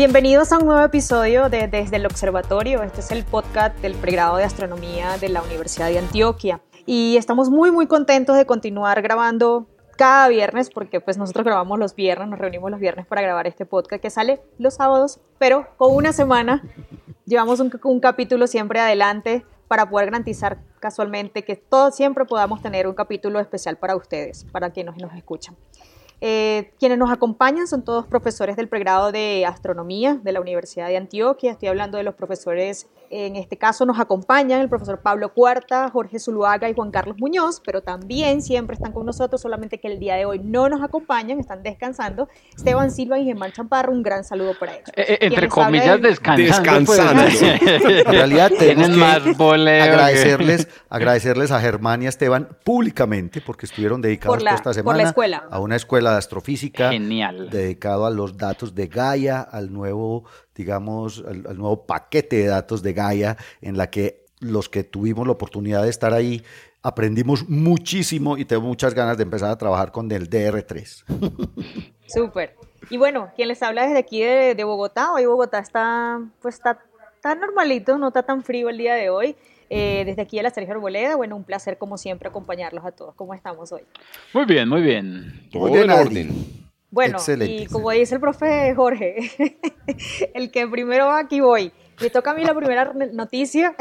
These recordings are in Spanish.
Bienvenidos a un nuevo episodio de Desde el Observatorio. Este es el podcast del pregrado de astronomía de la Universidad de Antioquia. Y estamos muy, muy contentos de continuar grabando cada viernes, porque pues nosotros grabamos los viernes, nos reunimos los viernes para grabar este podcast que sale los sábados, pero con una semana llevamos un, capítulo siempre adelante para poder garantizar casualmente que todos siempre podamos tener un capítulo especial para ustedes, para quienes nos escuchan. Eh, quienes nos acompañan son todos profesores del pregrado de astronomía de la Universidad de Antioquia. Estoy hablando de los profesores, en este caso nos acompañan el profesor Pablo Cuarta, Jorge Zuluaga y Juan Carlos Muñoz, pero también siempre están con nosotros, solamente que el día de hoy no nos acompañan, están descansando. Esteban Silva y Germán Champarro, un gran saludo para ellos. Eh, eh, entre comillas, descansando. Pues. descansando. en realidad tenemos que agradecerles, agradecerles a Germán y a Esteban públicamente porque estuvieron dedicados la, esta semana por la escuela. a una escuela de astrofísica Genial. dedicado a los datos de Gaia, al nuevo, digamos, al, al, nuevo paquete de datos de Gaia, en la que los que tuvimos la oportunidad de estar ahí aprendimos muchísimo y tengo muchas ganas de empezar a trabajar con el DR3. Súper. Y bueno, quien les habla desde aquí de, de, Bogotá, hoy Bogotá está, pues está, está normalito, no está tan frío el día de hoy. Eh, desde aquí de la Sergio Arboleda, bueno, un placer como siempre acompañarlos a todos. ¿Cómo estamos hoy? Muy bien, muy bien. Todo en orden. Bueno, Excelente. y como dice el profe Jorge, el que primero va aquí voy. Me toca a mí la primera noticia.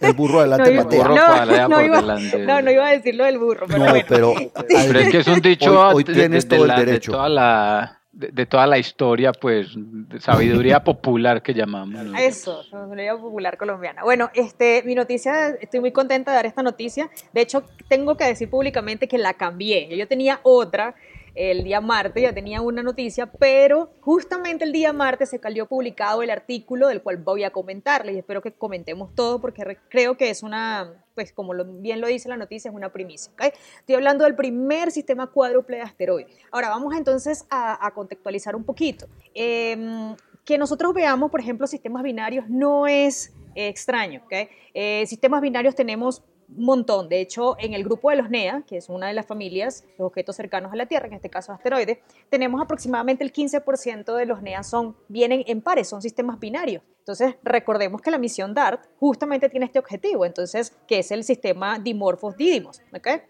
El burro adelante, no, Mateo. No, no, no, iba, no, no iba a decir lo del burro, pero no, bueno. Pero, pero es que es un dicho hoy, hoy de, tienes de, todo la, el derecho. De toda la, de, de, toda la historia, pues, de sabiduría popular que llamamos. ¿no? Eso, sabiduría popular colombiana. Bueno, este, mi noticia, estoy muy contenta de dar esta noticia. De hecho, tengo que decir públicamente que la cambié. Yo tenía otra el día martes, ya tenía una noticia, pero justamente el día martes se salió publicado el artículo del cual voy a comentarles y espero que comentemos todo porque creo que es una, pues como bien lo dice la noticia, es una primicia. Estoy hablando del primer sistema cuádruple de asteroides. Ahora vamos entonces a, contextualizar un poquito. Eh, que nosotros veamos, por ejemplo, sistemas binarios no es eh, extraño. Eh, sistemas binarios tenemos montón. De hecho, en el grupo de los NEA, que es una de las familias de objetos cercanos a la Tierra, en este caso asteroides, tenemos aproximadamente el 15% de los NEA son, vienen en pares, son sistemas binarios. Entonces, recordemos que la misión DART justamente tiene este objetivo, entonces, que es el sistema dimorfos-dídimos. ¿okay?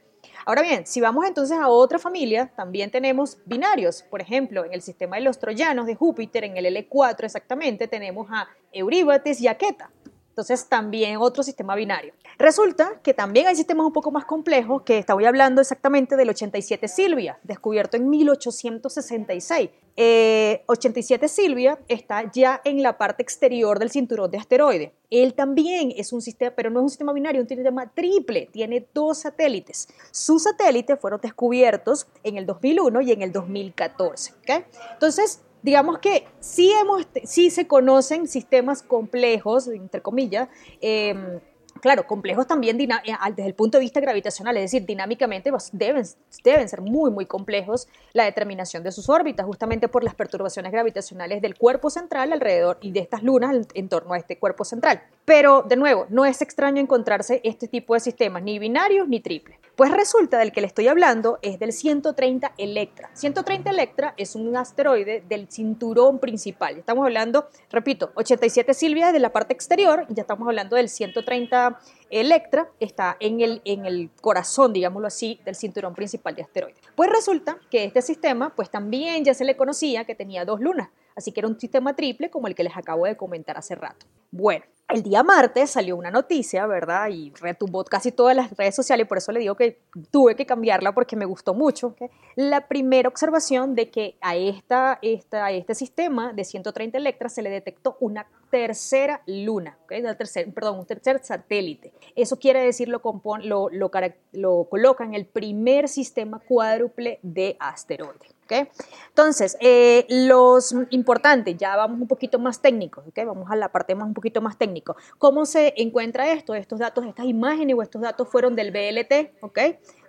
Ahora bien, si vamos entonces a otra familia, también tenemos binarios. Por ejemplo, en el sistema de los troyanos de Júpiter, en el L4 exactamente, tenemos a Euríbates y a Queta. Entonces, también otro sistema binario. Resulta que también hay sistemas un poco más complejos, que estoy hablando exactamente del 87 Silvia, descubierto en 1866. Eh, 87 Silvia está ya en la parte exterior del cinturón de asteroides. Él también es un sistema, pero no es un sistema binario, es un sistema triple, tiene dos satélites. Sus satélites fueron descubiertos en el 2001 y en el 2014. ¿okay? Entonces, digamos que sí, hemos, sí se conocen sistemas complejos, entre comillas, eh, claro, complejos también desde el punto de vista gravitacional, es decir, dinámicamente deben, deben ser muy, muy complejos la determinación de sus órbitas, justamente por las perturbaciones gravitacionales del cuerpo central alrededor y de estas lunas en torno a este cuerpo central. Pero, de nuevo, no es extraño encontrarse este tipo de sistemas, ni binarios ni triples. Pues resulta del que le estoy hablando es del 130 Electra. 130 Electra es un asteroide del cinturón principal. Estamos hablando, repito, 87 Silvia de la parte exterior ya estamos hablando del 130 Electra, está en el, en el corazón, digámoslo así, del cinturón principal de asteroides. Pues resulta que este sistema, pues también ya se le conocía que tenía dos lunas, así que era un sistema triple como el que les acabo de comentar hace rato. Bueno, el día martes salió una noticia, ¿verdad? Y retumbó casi todas las redes sociales, por eso le digo que tuve que cambiarla porque me gustó mucho. La primera observación de que a, esta, esta, a este sistema de 130 Electra se le detectó una tercera luna, ¿okay? Una tercer, perdón, un tercer satélite. Eso quiere decir, lo, lo, lo, lo coloca en el primer sistema cuádruple de asteroides. ¿Ok? Entonces, eh, los importantes, ya vamos un poquito más técnicos, ¿ok? Vamos a la parte más un poquito más técnico. ¿Cómo se encuentra esto? Estos datos, estas imágenes o estos datos fueron del BLT, ¿ok?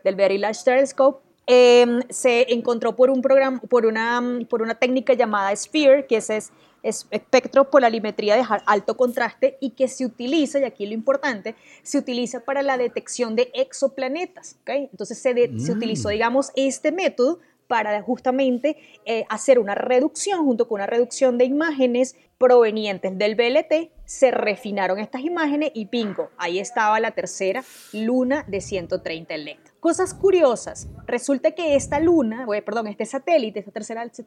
Del Very Large Telescope. Em, se encontró por un programa, por una, por una técnica llamada SPHERE, que es, es espectro polarimetría de alto contraste y que se utiliza, y aquí lo importante, se utiliza para la detección de exoplanetas. ¿okay? Entonces se, se mm. utilizó, digamos, este método para justamente eh, hacer una reducción, junto con una reducción de imágenes provenientes del BLT, se refinaron estas imágenes y pingo, ahí estaba la tercera luna de 130 electros. Cosas curiosas, resulta que esta luna, perdón, este satélite, este tercera, este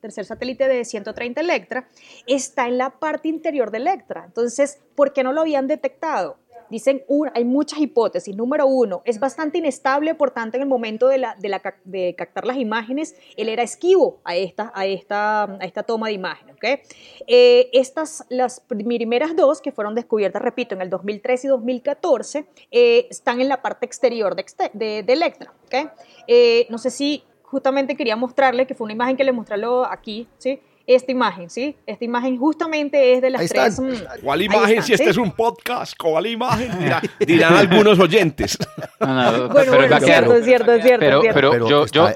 tercer satélite de 130 Electra, está en la parte interior de Electra. Entonces, ¿por qué no lo habían detectado? Dicen, hay muchas hipótesis. Número uno, es bastante inestable, por tanto, en el momento de, captar las imágenes, él era esquivo a esta, a esta, toma de imágenes. ¿okay? Eh, estas, las primeras dos que fueron descubiertas, repito, en el 2013 y 2014, eh, están en la parte exterior de Electra. ¿okay? Eh, no sé si justamente quería mostrarle, que fue una imagen que le mostré aquí, ¿sí? Esta imagen, ¿sí? Esta imagen justamente es de las tres. Mm, ¿Cuál imagen? si este es un podcast, ¿cuál imagen? dirán algunos oyentes. bueno, bueno, es cierto, es cierto, es cierto. Pero, yo, yo,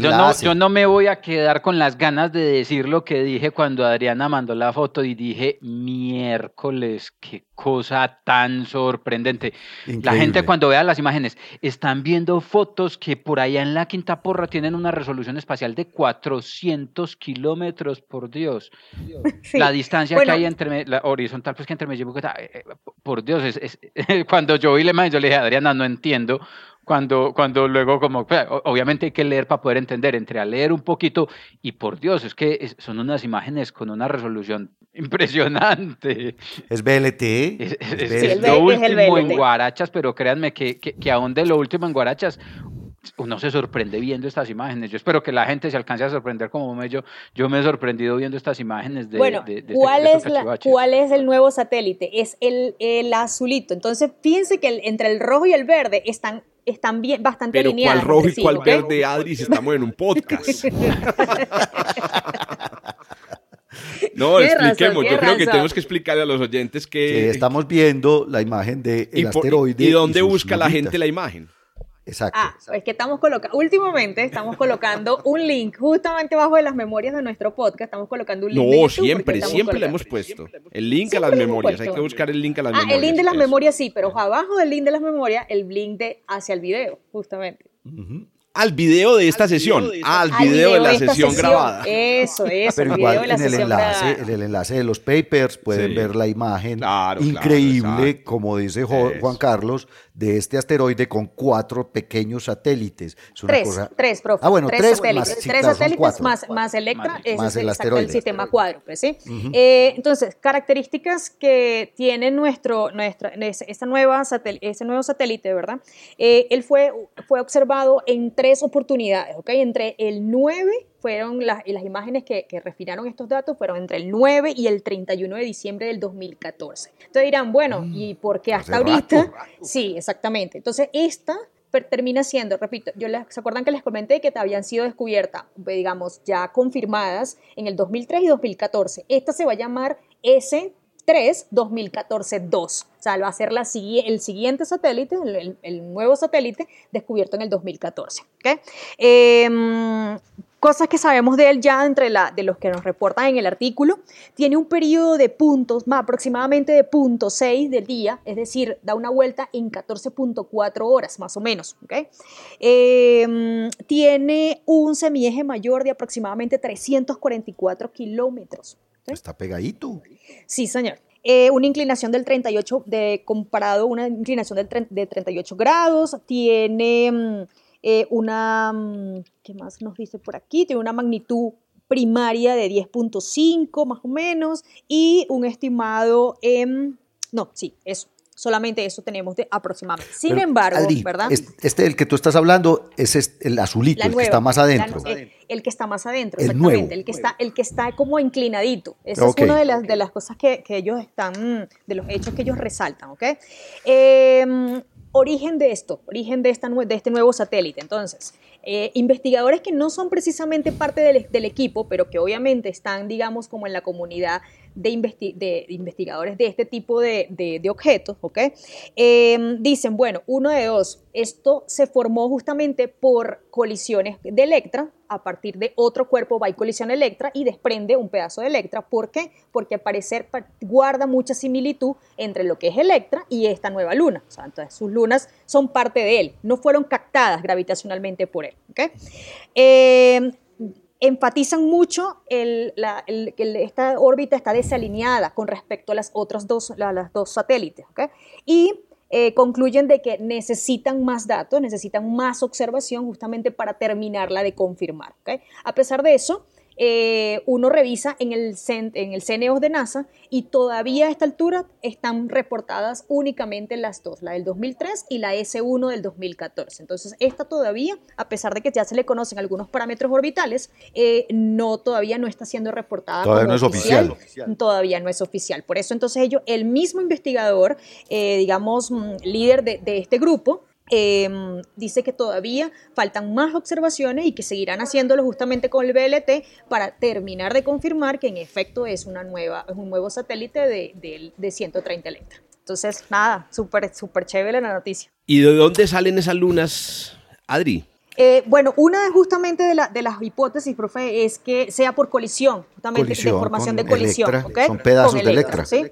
no, yo, no, me voy a quedar con las ganas de decir lo que dije cuando Adriana mandó la foto y dije, miércoles, qué cosa tan sorprendente. La gente cuando vea las imágenes, están viendo fotos que por allá en la Quinta Porra tienen una resolución espacial de 400 kilómetros por Dios. La distancia que hay entre la horizontal, pues que entre Medellín y Bogotá, eh, eh, por Dios, es, cuando yo vi la imagen, yo le dije, Adriana, no entiendo. Cuando, cuando luego, como, pues, obviamente hay que leer para poder entender, entre a leer un poquito, y por Dios, es que son unas imágenes con una resolución impresionante. Es BLT. Es, lo último en Guarachas, pero créanme que, que, que aún de lo último en Guarachas, uno se sorprende viendo estas imágenes. Yo espero que la gente se alcance a sorprender como me yo. Yo me he sorprendido viendo estas imágenes de. Bueno, este, ¿cuál, es ¿cuál es el nuevo satélite? Es el, el azulito. Entonces, fíjense que entre el rojo y el verde están están bien, bastante Pero ¿cuál rojo y cuál verde, Adri, si estamos en un podcast? No, expliquemos. Yo creo que tenemos que explicarle a los oyentes que... estamos viendo la imagen del de asteroide. ¿Y dónde busca la gente la imagen? Exacto. Ah, es que estamos colocando, últimamente estamos colocando un link justamente bajo de las memorias de nuestro podcast, estamos colocando un link. No, siempre, siempre le hemos puesto. El link a las memorias, hay que buscar el link a las memorias. Ah, el link de las memorias sí, pero abajo del link de las memorias, el link de hacia el video, justamente al video de esta sesión, al video, de la sesión, grabada. Eso, eso. Pero igual en el enlace, en el enlace de los papers pueden ver la imagen increíble, como dice Juan Carlos, de este asteroide con cuatro pequeños satélites. tres, tres, profe. Ah, bueno, tres, satélites, más, tres satélites más, más Electra, más, es el, el, sistema cuádruple, ¿sí? Eh, entonces, características que tiene nuestro, nuestra, esta nueva ese nuevo satélite, ¿verdad? Eh, él fue, fue observado en tres oportunidades, ¿ok? Entre el 9 fueron las, las imágenes que, que, refinaron estos datos fueron entre el 9 y el 31 de diciembre del 2014. Entonces dirán, bueno, mm, ¿y por qué hasta ahorita? Sí, exactamente. Entonces esta termina siendo, repito, yo les, ¿se acuerdan que les comenté que habían sido descubiertas, digamos, ya confirmadas en el 2003 y 2014? Esta se va a llamar S 3 2014-2. O sea, va a ser la, el siguiente satélite, el, nuevo satélite descubierto en el 2014. ¿okay? Em, cosas que sabemos de él ya entre la, de los que nos reportan en el artículo. Tiene un periodo de puntos, más aproximadamente de punto 6 del día, es decir, da una vuelta en 14.4 horas, más o menos. ¿okay? Em, tiene un semieje mayor de aproximadamente 344 kilómetros. Está pegadito. Sí, señor. Eh, una inclinación del 38, de, comparado una inclinación del, de 38 grados, tiene mm, eh, una, mm, ¿qué más nos dice por aquí? Tiene una magnitud primaria de 10.5 más o menos y un estimado en, no, sí, eso, solamente eso tenemos de aproximadamente. Sin embargo, ¿verdad? Este, el que tú estás hablando es el azulito, el que está más adentro. el, que está más adentro, exactamente, el que está, el que está como inclinadito. Esa es una de las, de las cosas que, que, ellos están, de los hechos que ellos resaltan, ¿ok? Eh, origen de esto, origen de, esta, de este nuevo satélite. Entonces, eh, investigadores que no son precisamente parte del, del, equipo, pero que obviamente están, digamos, como en la comunidad de, investigadores de este tipo de, objetos, ¿ok? Em, dicen, bueno, uno de dos, esto se formó justamente por colisiones de Electra, a partir de otro cuerpo va y colisiona Electra y desprende un pedazo de Electra. ¿Por qué? Porque al parecer guarda mucha similitud entre lo que es Electra y esta nueva luna. O sea, entonces sus lunas son parte de él, no fueron captadas gravitacionalmente por él. ¿okay? Eh, enfatizan mucho el, que esta órbita está desalineada con respecto a las otras dos, satélites. Y eh, concluyen de que necesitan más datos, necesitan más observación justamente para terminarla de confirmar. A pesar de eso, eh, uno revisa en el, en el CNEOS de NASA y todavía a esta altura están reportadas únicamente las dos, la del 2003 y la S1 del 2014. Entonces, esta todavía, a pesar de que ya se le conocen algunos parámetros orbitales, eh, no todavía no está siendo reportada. Todavía no es oficial. Todavía no es oficial. Por eso, entonces, ellos, el mismo investigador, eh, digamos, mm, líder de, de este grupo, Em, dice que todavía faltan más observaciones y que seguirán haciéndolo justamente con el BLT para terminar de confirmar que en efecto es, una nueva, es un nuevo satélite de, de, 130 Electra. Entonces, nada, súper, súper chévere la noticia. ¿Y de dónde salen esas lunas, Adri? Eh, bueno, una de justamente de, las hipótesis, profe, es que sea por colisión, justamente de formación de colisión. Son pedazos de Electra. ¿sí?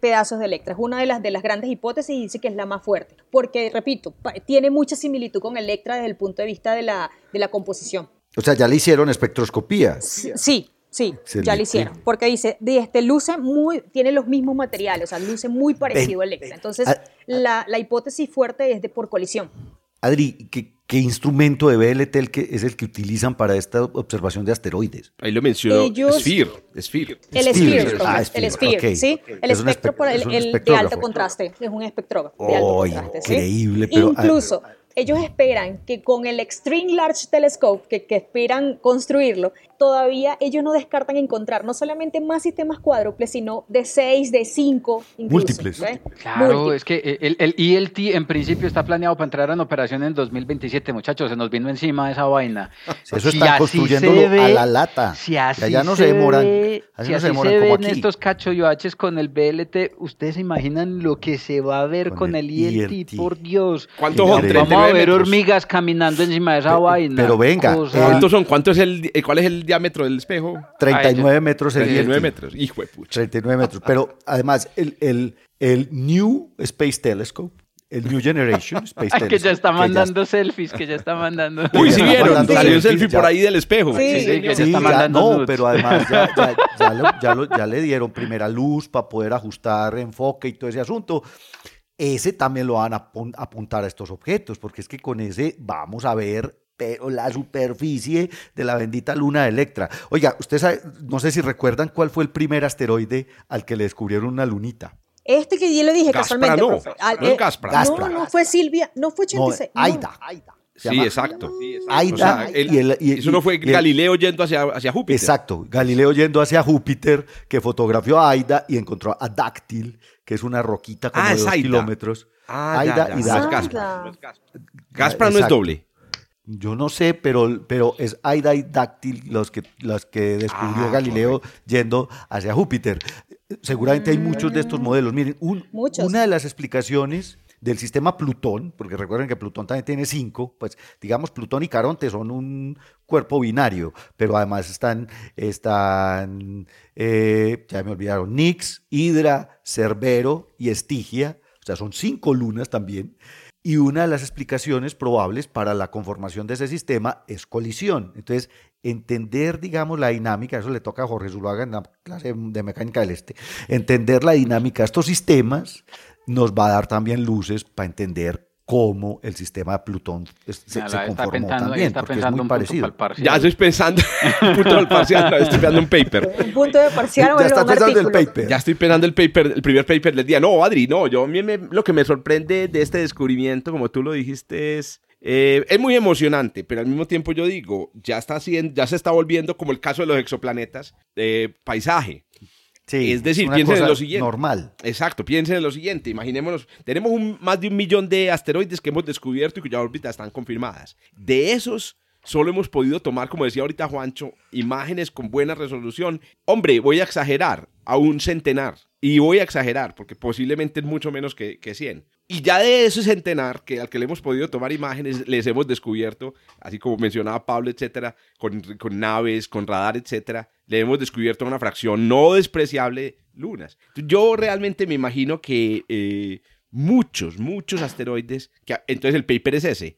pedazos de Electra. Es una de las, de las grandes hipótesis y dice que es la más fuerte. Porque, repito, tiene mucha similitud con Electra desde el punto de vista de la, de la composición. O sea, ya le hicieron espectroscopía. Sí, Sí, ya lo hicieron. Porque dice, este luce muy, tiene los mismos materiales, o sea, luce muy parecido a Electra. Entonces, ah, la, la, hipótesis fuerte es de por colisión. Adri, ¿qué, ¿qué, instrumento de BLT es el que utilizan para esta observación de asteroides? Ahí lo mencionó, Sphere. Sphere. El Sphere, ah, el Sphere, ¿sí? El espectro por el, de alto contraste, es un espectro de alto contraste. ¿sí? Increíble, pero... Incluso, ellos esperan que con el Extreme Large Telescope, que, que esperan construirlo, todavía ellos no descartan encontrar no solamente más sistemas cuádruples, sino de seis, de cinco, múltiples. Claro, es que el, el, ELT en principio está planeado para entrar en operación en 2027, muchachos, se nos vino encima esa vaina. Eso está construyendo a la lata. Si así ya no se, demoran. si así se, ven estos cachoyoaches con el BLT, ustedes se imaginan lo que se va a ver con, el, ELT, por Dios. ¿Cuántos son? Vamos a ver hormigas caminando encima de esa vaina. Pero venga, ¿cuántos son? ¿Cuánto es el, cuál es el diámetro del espejo? 39 metros el 39 metros, hijo de pucha. 39 metros. Pero además, el, el, el New Space Telescope el New Generation Space Telescope. que ya está mandando selfies, que ya está mandando. Uy, sí vieron, salió un selfie por ahí del espejo. Sí, sí, que ya está mandando. no, pero además ya, ya, ya, le dieron primera luz para poder ajustar enfoque y todo ese asunto. Ese también lo van a apuntar a estos objetos, porque es que con ese vamos a ver la superficie de la bendita luna de Electra. Oiga, usted no sé si recuerdan cuál fue el primer asteroide al que le descubrieron una lunita. Este que yo le dije casualmente. No, no, eh, no, no, fue Silvia, no fue 86. No, Aida. Aida. Sí, exacto. Aida, y eso no fue Galileo yendo hacia, hacia, Júpiter. Exacto, Galileo yendo hacia Júpiter, que fotografió a Aida y encontró a Dáctil, que es una roquita como ah, de dos kilómetros. Ah, Aida y Dáctil. Gaspra no es doble. Yo no sé, pero, pero es Aida y Dáctil los que, los que descubrió ah, Galileo yendo hacia Júpiter. Seguramente hay muchos de estos modelos. Miren, una de las explicaciones del sistema Plutón, porque recuerden que Plutón también tiene cinco, pues digamos Plutón y Caronte son un cuerpo binario, pero además están, están eh, ya me olvidaron, Nix, Hidra, Cerbero y Estigia, o sea, son cinco lunas también. Y una de las explicaciones probables para la conformación de ese sistema es colisión. Entonces, entender, digamos, la dinámica, eso le toca a Jorge Zuluaga en la clase de mecánica del este, entender la dinámica de estos sistemas nos va a dar también luces para entender cómo el sistema de Plutón se, conformó también, porque es muy parecido. Ya estoy pensando un punto del parcial, estoy pensando un paper. Un punto de parcial ya está pensando el paper. Ya estoy pensando el paper, el primer paper del día. No, Adri, no, yo a mí lo que me sorprende de este descubrimiento, como tú lo dijiste, es eh, es muy emocionante, pero al mismo tiempo yo digo, ya está haciendo, ya se está volviendo como el caso de los exoplanetas, de paisaje. Es decir, piensen en lo siguiente. Normal. Exacto, piensen en lo siguiente. Imaginémonos, tenemos un, más de un millón de asteroides que hemos descubierto y cuyas órbitas están confirmadas. De esos, solo hemos podido tomar, como decía ahorita Juancho, imágenes con buena resolución. Hombre, voy a exagerar, a un centenar. Y voy a exagerar, porque posiblemente es mucho menos que, que 100. Y ya de ese centenar que al que le hemos podido tomar imágenes, les hemos descubierto, así como mencionaba Pablo, etcétera, con, con naves, con radar, etcétera, le hemos descubierto una fracción no despreciable lunas. Yo realmente me imagino que eh, muchos, muchos asteroides, que, entonces el paper es ese,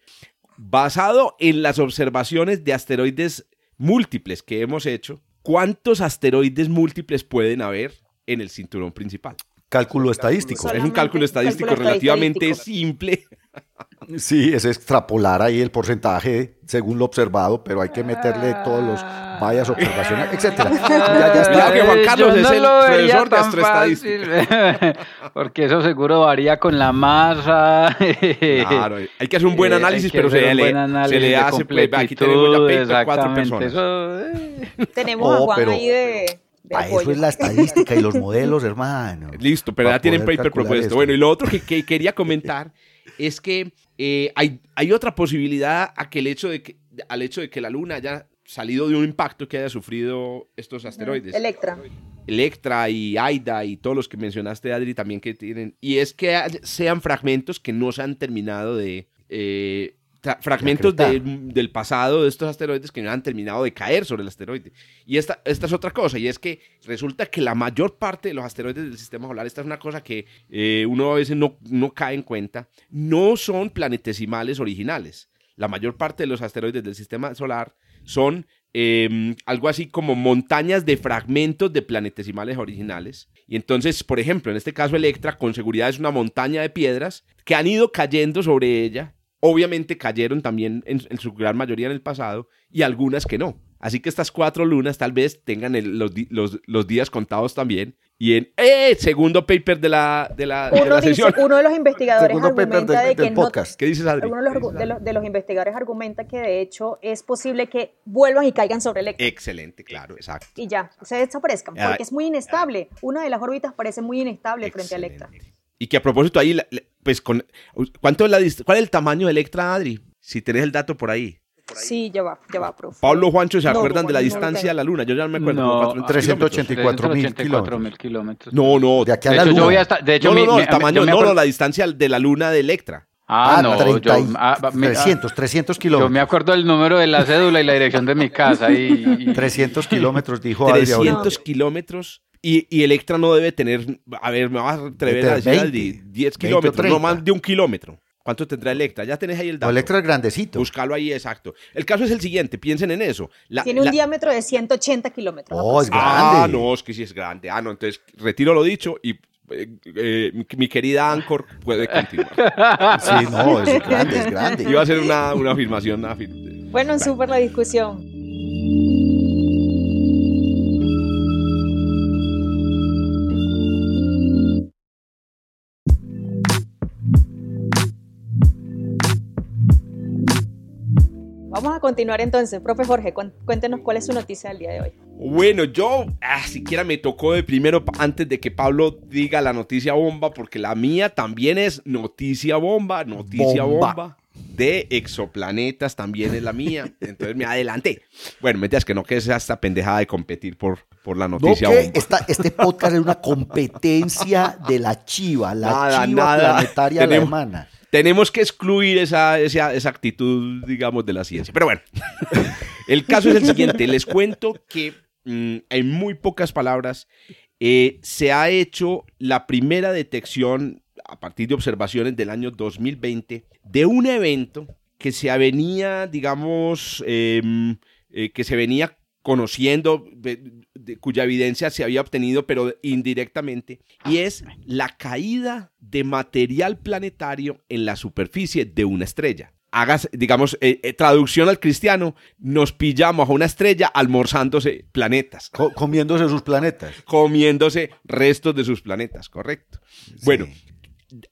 basado en las observaciones de asteroides múltiples que hemos hecho, ¿cuántos asteroides múltiples pueden haber en el cinturón principal? Cálculo estadístico. Es un cálculo estadístico relativamente simple. Sí, es extrapolar ahí el porcentaje según lo observado, pero hay que meterle todos los vallas, observaciones, etcétera. ya, ya está. que Juan Carlos es el profesor de astroestadística. Porque eso seguro varía con la masa. Claro, hay que hacer un buen análisis, pero se, le, se le hace Aquí tenemos ya cuatro personas. Eh. Tenemos a oh, Juan ahí de eso es la estadística y los modelos, hermano. Listo, pero ya tienen paper propuesto. Bueno, y lo otro que, quería comentar es que eh, hay, hay, otra posibilidad a que el hecho de que, al hecho de que la Luna haya salido de un impacto que haya sufrido estos asteroides. Electra. Electra y Aida y todos los que mencionaste, Adri, también que tienen. Y es que sean fragmentos que no se han terminado de. Eh, fragmentos del pasado de estos asteroides que no han terminado de caer sobre el asteroide. Y esta, esta es otra cosa, y es que resulta que la mayor parte de los asteroides del sistema solar, esta es una cosa que eh, uno a veces no, no cae en cuenta, no son planetesimales originales. La mayor parte de los asteroides del sistema solar son em, algo así como montañas de fragmentos de planetesimales originales. Y entonces, por ejemplo, en este caso Electra, con seguridad es una montaña de piedras que han ido cayendo sobre ella Obviamente cayeron también en, su gran mayoría en el pasado y algunas que no. Así que estas cuatro lunas tal vez tengan los, días contados también. Y en ¡eh! segundo paper de la, de la, sesión. Uno de los investigadores argumenta de, que podcast. ¿Qué dices, Adri? Uno de los, de, los, investigadores argumenta que de hecho es posible que vuelvan y caigan sobre el Excelente, claro, exacto. Y ya, se desaparezcan, porque es muy inestable. Una de las órbitas parece muy inestable frente a Electra. Y que a propósito ahí, pues con ¿cuánto es la cuál es el tamaño de Electra, Adri? Si tenés el dato por ahí. Sí, ya va, ya va, profe. Pablo Juancho, ¿se acuerdan de la distancia a la Luna? Yo ya me acuerdo. No, 384 mil kilómetros. No, no. De aquí a la Luna. de hecho, no, no, el tamaño, no, no, la distancia de la Luna de Electra. Ah, ah no, 30, yo, ah, 300, 300 kilómetros. Yo me acuerdo del número de la cédula y la dirección de mi casa. Y, 300 kilómetros, dijo 300 kilómetros y, Electra no debe tener, a ver, me vas a atrever a decir 10 kilómetros, no más de un kilómetro. ¿Cuánto tendrá Electra? Ya tenés ahí el dato. Electra es grandecito. Búscalo ahí, exacto. El caso es el siguiente, piensen en eso. Tiene un diámetro de 180 kilómetros. Oh, es grande. Ah, no, es que sí es grande. Ah, no, entonces retiro lo dicho y eh, eh, mi querida Anchor puede continuar. Sí, no, es grande, es grande. Iba a ser una, una afirmación. bueno, súper la discusión. Vamos a continuar entonces. Profe Jorge, cuéntenos cuál es su noticia del día de hoy. Bueno, yo ah, siquiera me tocó de primero antes de que Pablo diga la noticia bomba, porque la mía también es noticia bomba, noticia bomba. de exoplanetas también es la mía. Entonces me adelanté. Bueno, me que no que sea esta pendejada de competir por, por la noticia no, bomba. este podcast es una competencia de la chiva, la chiva planetaria de hermana tenemos que excluir esa, esa, actitud, digamos, de la ciencia. Pero bueno, el caso es el siguiente. Les cuento que mm, en muy pocas palabras eh, se ha hecho la primera detección a partir de observaciones del año 2020 de un evento que se venía, digamos, em, eh, que se venía conociendo, cuya evidencia se había obtenido, pero indirectamente, y es la caída de material planetario en la superficie de una estrella. Hagas, digamos, eh, eh, traducción al cristiano, nos pillamos a una estrella almorzándose planetas. comiéndose sus planetas. Comiéndose restos de sus planetas, correcto. Bueno,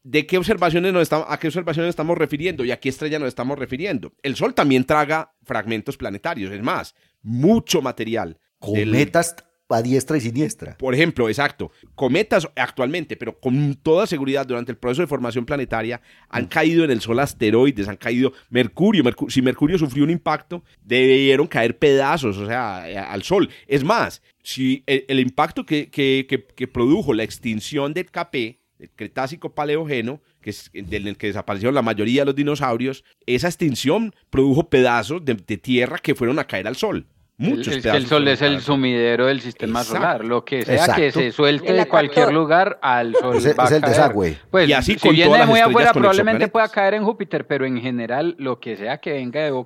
¿de qué observaciones nos estamos, a qué observaciones estamos refiriendo y a qué estrella nos estamos refiriendo? El Sol también traga fragmentos planetarios, es más, mucho material. Cometas a diestra y siniestra. Por ejemplo, exacto, cometas actualmente, pero con toda seguridad durante el proceso de formación planetaria, han mm. caído en el Sol asteroides, han caído Mercurio. si Mercurio sufrió un impacto, debieron caer pedazos, o sea, al Sol. Es más, si el, impacto que, que, produjo la extinción del KP, el Cretácico Paleógeno, que es en el que desaparecieron la mayoría de los dinosaurios, esa extinción produjo pedazos de, tierra que fueron a caer al Sol. Muchos el, el Sol es el sumidero del sistema solar. Lo que sea que se suelte de cualquier lugar al Sol. Es, va es el desagüe. Pues, y así si viene muy afuera, probablemente pueda caer en Júpiter, pero en general, lo que sea que venga de,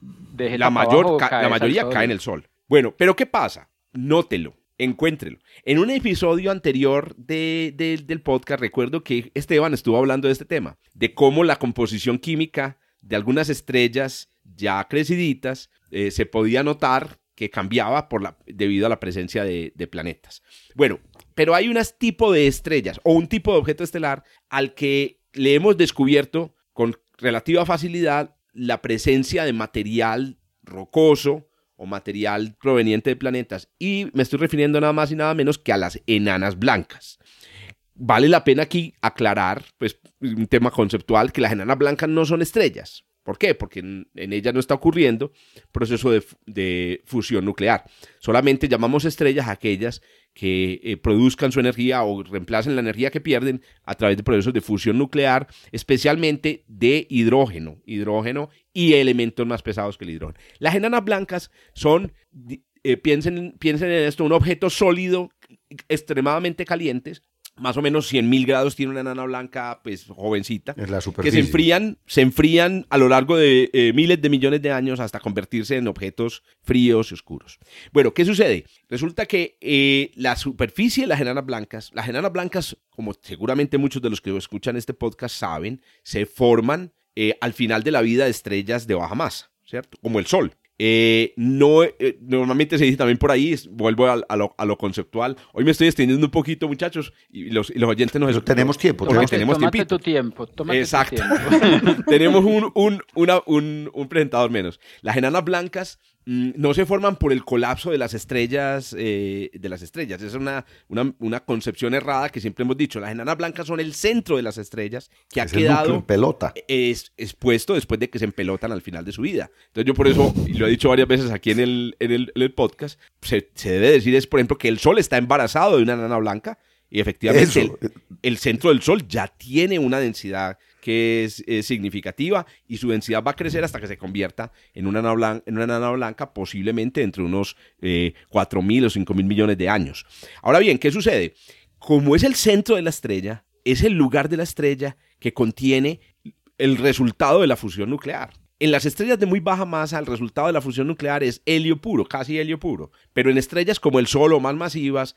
de la, mayor, la mayoría cae en el Sol. Bueno, pero ¿qué pasa? Nótelo encuéntrelo. En un episodio anterior del podcast recuerdo que Esteban estuvo hablando de este tema, de cómo la composición química de algunas estrellas ya creciditas eh, se podía notar que cambiaba por la, debido a la presencia de, de planetas. Bueno, pero hay un tipo de estrellas o un tipo de objeto estelar al que le hemos descubierto con relativa facilidad la presencia de material rocoso o material proveniente de planetas. Y me estoy refiriendo nada más y nada menos que a las enanas blancas. Vale la pena aquí aclarar, pues, un tema conceptual, que las enanas blancas no son estrellas. ¿Por qué? Porque en, ellas no está ocurriendo proceso de, fusión nuclear. Solamente llamamos estrellas aquellas que eh, produzcan su energía o reemplacen la energía que pierden a través de procesos de fusión nuclear, especialmente de hidrógeno, hidrógeno y elementos más pesados que el hidrógeno. Las enanas blancas son, eh, piensen, piensen en esto, un objeto sólido extremadamente calientes más o menos 100.000 grados tiene una enana blanca, pues jovencita, que se enfrían, se enfrían a lo largo de eh, miles de millones de años hasta convertirse en objetos fríos y oscuros. Bueno, ¿qué sucede? Resulta que eh, la superficie de las enanas blancas, las enanas blancas, como seguramente muchos de los que escuchan este podcast saben, se forman eh, al final de la vida de estrellas de baja masa, ¿cierto? Como el Sol. Eh, no, eh, normalmente se dice también por ahí, vuelvo a, lo, conceptual. Hoy me estoy extendiendo un poquito, muchachos, y los, oyentes nos... tenemos tiempo. Tómate, tenemos tu tiempo. Exacto. tenemos un, un, un, un presentador menos. Las enanas blancas no se forman por el colapso de las estrellas, eh, de las estrellas. Es una, una, concepción errada que siempre hemos dicho. Las enanas blancas son el centro de las estrellas que ha quedado en pelota. Es, expuesto después de que se empelotan al final de su vida. Entonces yo por eso, y lo he dicho varias veces aquí en el, en el, podcast, se, debe decir es, por ejemplo, que el Sol está embarazado de una enana blanca y efectivamente el, el, centro del Sol ya tiene una densidad que es, significativa y su densidad va a crecer hasta que se convierta en una enana blanca, en una blanca posiblemente entre unos eh, 4.000 o 5.000 millones de años. Ahora bien, ¿qué sucede? Como es el centro de la estrella, es el lugar de la estrella que contiene el resultado de la fusión nuclear. En las estrellas de muy baja masa, el resultado de la fusión nuclear es helio puro, casi helio puro. Pero en estrellas como el Sol o más masivas,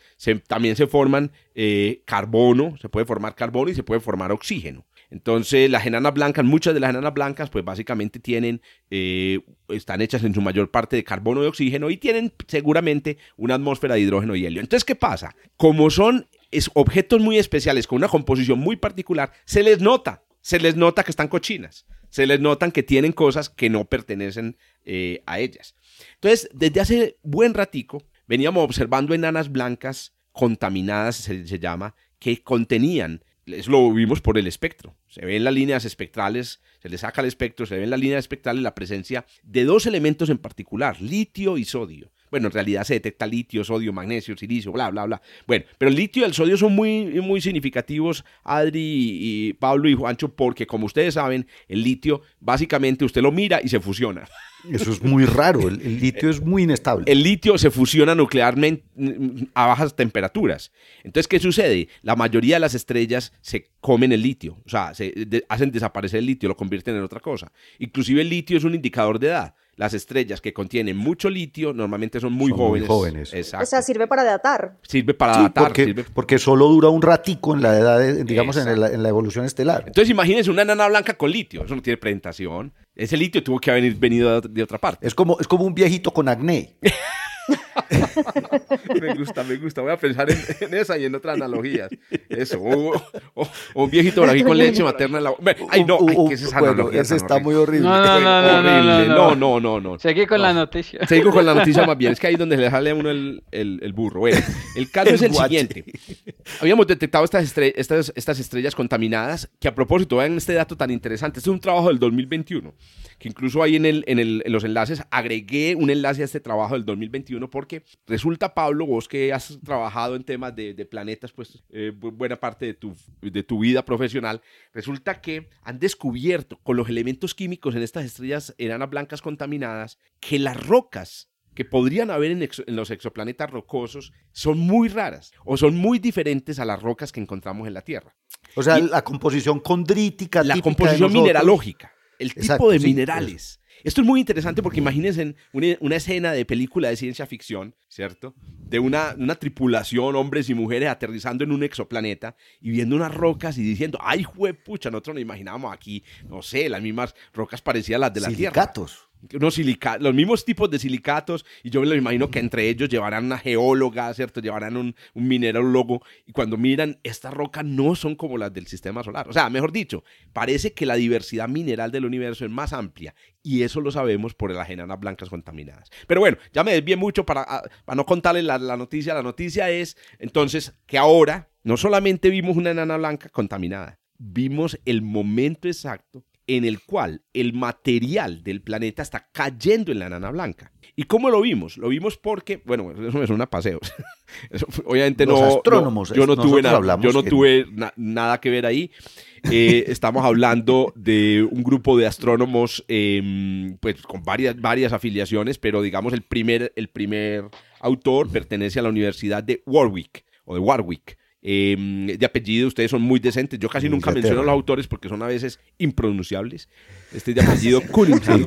también se forman eh, carbono, se puede formar carbono y se puede formar oxígeno. Entonces, las enanas blancas, muchas de las enanas blancas, pues básicamente tienen, eh, están hechas en su mayor parte de carbono y oxígeno y tienen seguramente una atmósfera de hidrógeno y helio. Entonces, ¿qué pasa? Como son objetos muy especiales con una composición muy particular, se les nota, se les nota que están cochinas, se les notan que tienen cosas que no pertenecen eh, a ellas. Entonces, desde hace buen ratico, veníamos observando enanas blancas contaminadas, se llama, que contenían eso lo vimos por el espectro. Se ven las líneas espectrales, se le saca el espectro, se ven las líneas espectrales la presencia de dos elementos en particular, litio y sodio. Bueno, en realidad se detecta litio, sodio, magnesio, silicio, bla, bla, bla. Bueno, pero el litio y el sodio son muy, muy significativos, Adri y Pablo y Juancho, porque como ustedes saben, el litio básicamente usted lo mira y se fusiona. Eso es muy raro, el, litio es muy inestable. El litio se fusiona nuclearmente a bajas temperaturas. Entonces, ¿qué sucede? La mayoría de las estrellas se comen el litio, o sea, se hacen desaparecer el litio, lo convierten en otra cosa. Inclusive el litio es un indicador de edad las estrellas que contienen mucho litio normalmente son muy jóvenes. jóvenes. O sea, sirve para datar. Sirve para datar. Porque, porque solo dura un ratico en la edad, digamos, en la, en la, evolución estelar. Entonces imagínense una enana blanca con litio. Eso no tiene presentación. Ese litio tuvo que haber venido de otra parte. Es como, es como un viejito con acné. me gusta, me gusta. Voy a pensar en, esa y en otras analogías. Eso. O, un viejito por aquí con leche materna en la Ay, no, ay, ¿qué es esa analogía? Ese está muy horrible. No, no, no, horrible. no, no, no, no. Seguí con la noticia. Seguí con la noticia más bien. Es que ahí es donde le sale a uno el, el, el burro. Bueno, el caso es el siguiente. Habíamos detectado estas, estrellas, estas, estas estrellas contaminadas, que a propósito, vean este dato tan interesante. Este es un trabajo del 2021, que incluso ahí en, el, en, el, en los enlaces agregué un enlace a este trabajo del 2021 porque resulta, Pablo, vos que has trabajado en temas de, de planetas, pues eh, buena parte de tu, de tu vida profesional, resulta que han descubierto con los elementos químicos en estas estrellas enanas blancas contaminadas que las rocas que podrían haber en, los exoplanetas rocosos son muy raras o son muy diferentes a las rocas que encontramos en la Tierra. O sea, la composición condrítica. La composición mineralógica, el tipo de minerales. Esto es muy interesante porque imagínense una, una, escena de película de ciencia ficción, ¿cierto? De una, una, tripulación, hombres y mujeres aterrizando en un exoplaneta y viendo unas rocas y diciendo, ay, pucha, nosotros nos imaginábamos aquí, no sé, las mismas rocas parecidas a las de la Tierra unos silicatos, los mismos tipos de silicatos, y yo me lo imagino que entre ellos llevarán una geóloga, ¿cierto? Llevarán un, un minerólogo, y cuando miran, estas rocas no son como las del sistema solar. O sea, mejor dicho, parece que la diversidad mineral del universo es más amplia, y eso lo sabemos por las enanas blancas contaminadas. Pero bueno, ya me desvié mucho para, ah, para no contarles la, la noticia. La noticia es, entonces, que ahora no solamente vimos una enana blanca contaminada, vimos el momento exacto en el cual el material del planeta está cayendo en la nana blanca. ¿Y cómo lo vimos? Lo vimos porque, bueno, eso me suena a paseos. obviamente no, astrónomos, yo no tuve, nada, yo no tuve nada que ver ahí. Eh, estamos hablando de un grupo de astrónomos em, pues, con varias, varias afiliaciones, pero digamos el primer, el primer autor pertenece a la Universidad de Warwick o de Warwick. Em, de apellido, ustedes son muy decentes. Yo casi nunca menciono a los autores porque son a veces impronunciables. Este es de apellido Cunningham.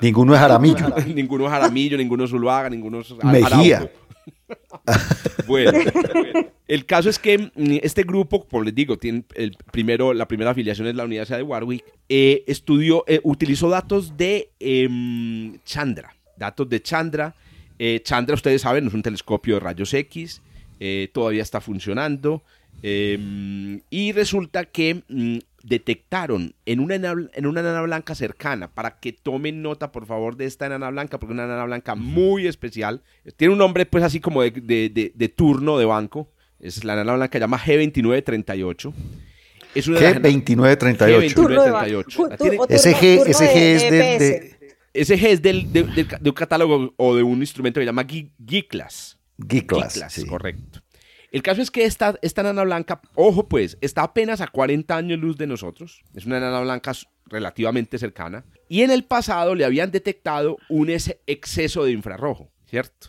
ninguno es Aramillo. ninguno es Aramillo, ninguno es Zuluaga, ninguno es Mejía. bueno, el caso es que mm, este grupo, como les digo, tiene el primero, la primera afiliación es la Universidad de Warwick, eh, estudió, eh, utilizó datos de em, Chandra, datos de Chandra. Eh, Chandra, ustedes saben, es un telescopio de rayos X eh, todavía está funcionando. Em, y resulta que mm, detectaron en una, enana, en una enana blanca cercana, para que tomen nota por favor de esta enana blanca, porque es una enana blanca muy especial. Tiene un nombre pues así como de, turno de banco. Es la enana blanca se llama G2938. Es una G2938. Ese G, ese G es de, Ese G es del, de, un catálogo o de un instrumento que se llama G-Class. G-Class. correcto. El caso es que esta, esta nana blanca, ojo pues, está apenas a 40 años luz de nosotros. Es una nana blanca relativamente cercana. Y en el pasado le habían detectado un exceso de infrarrojo, ¿cierto?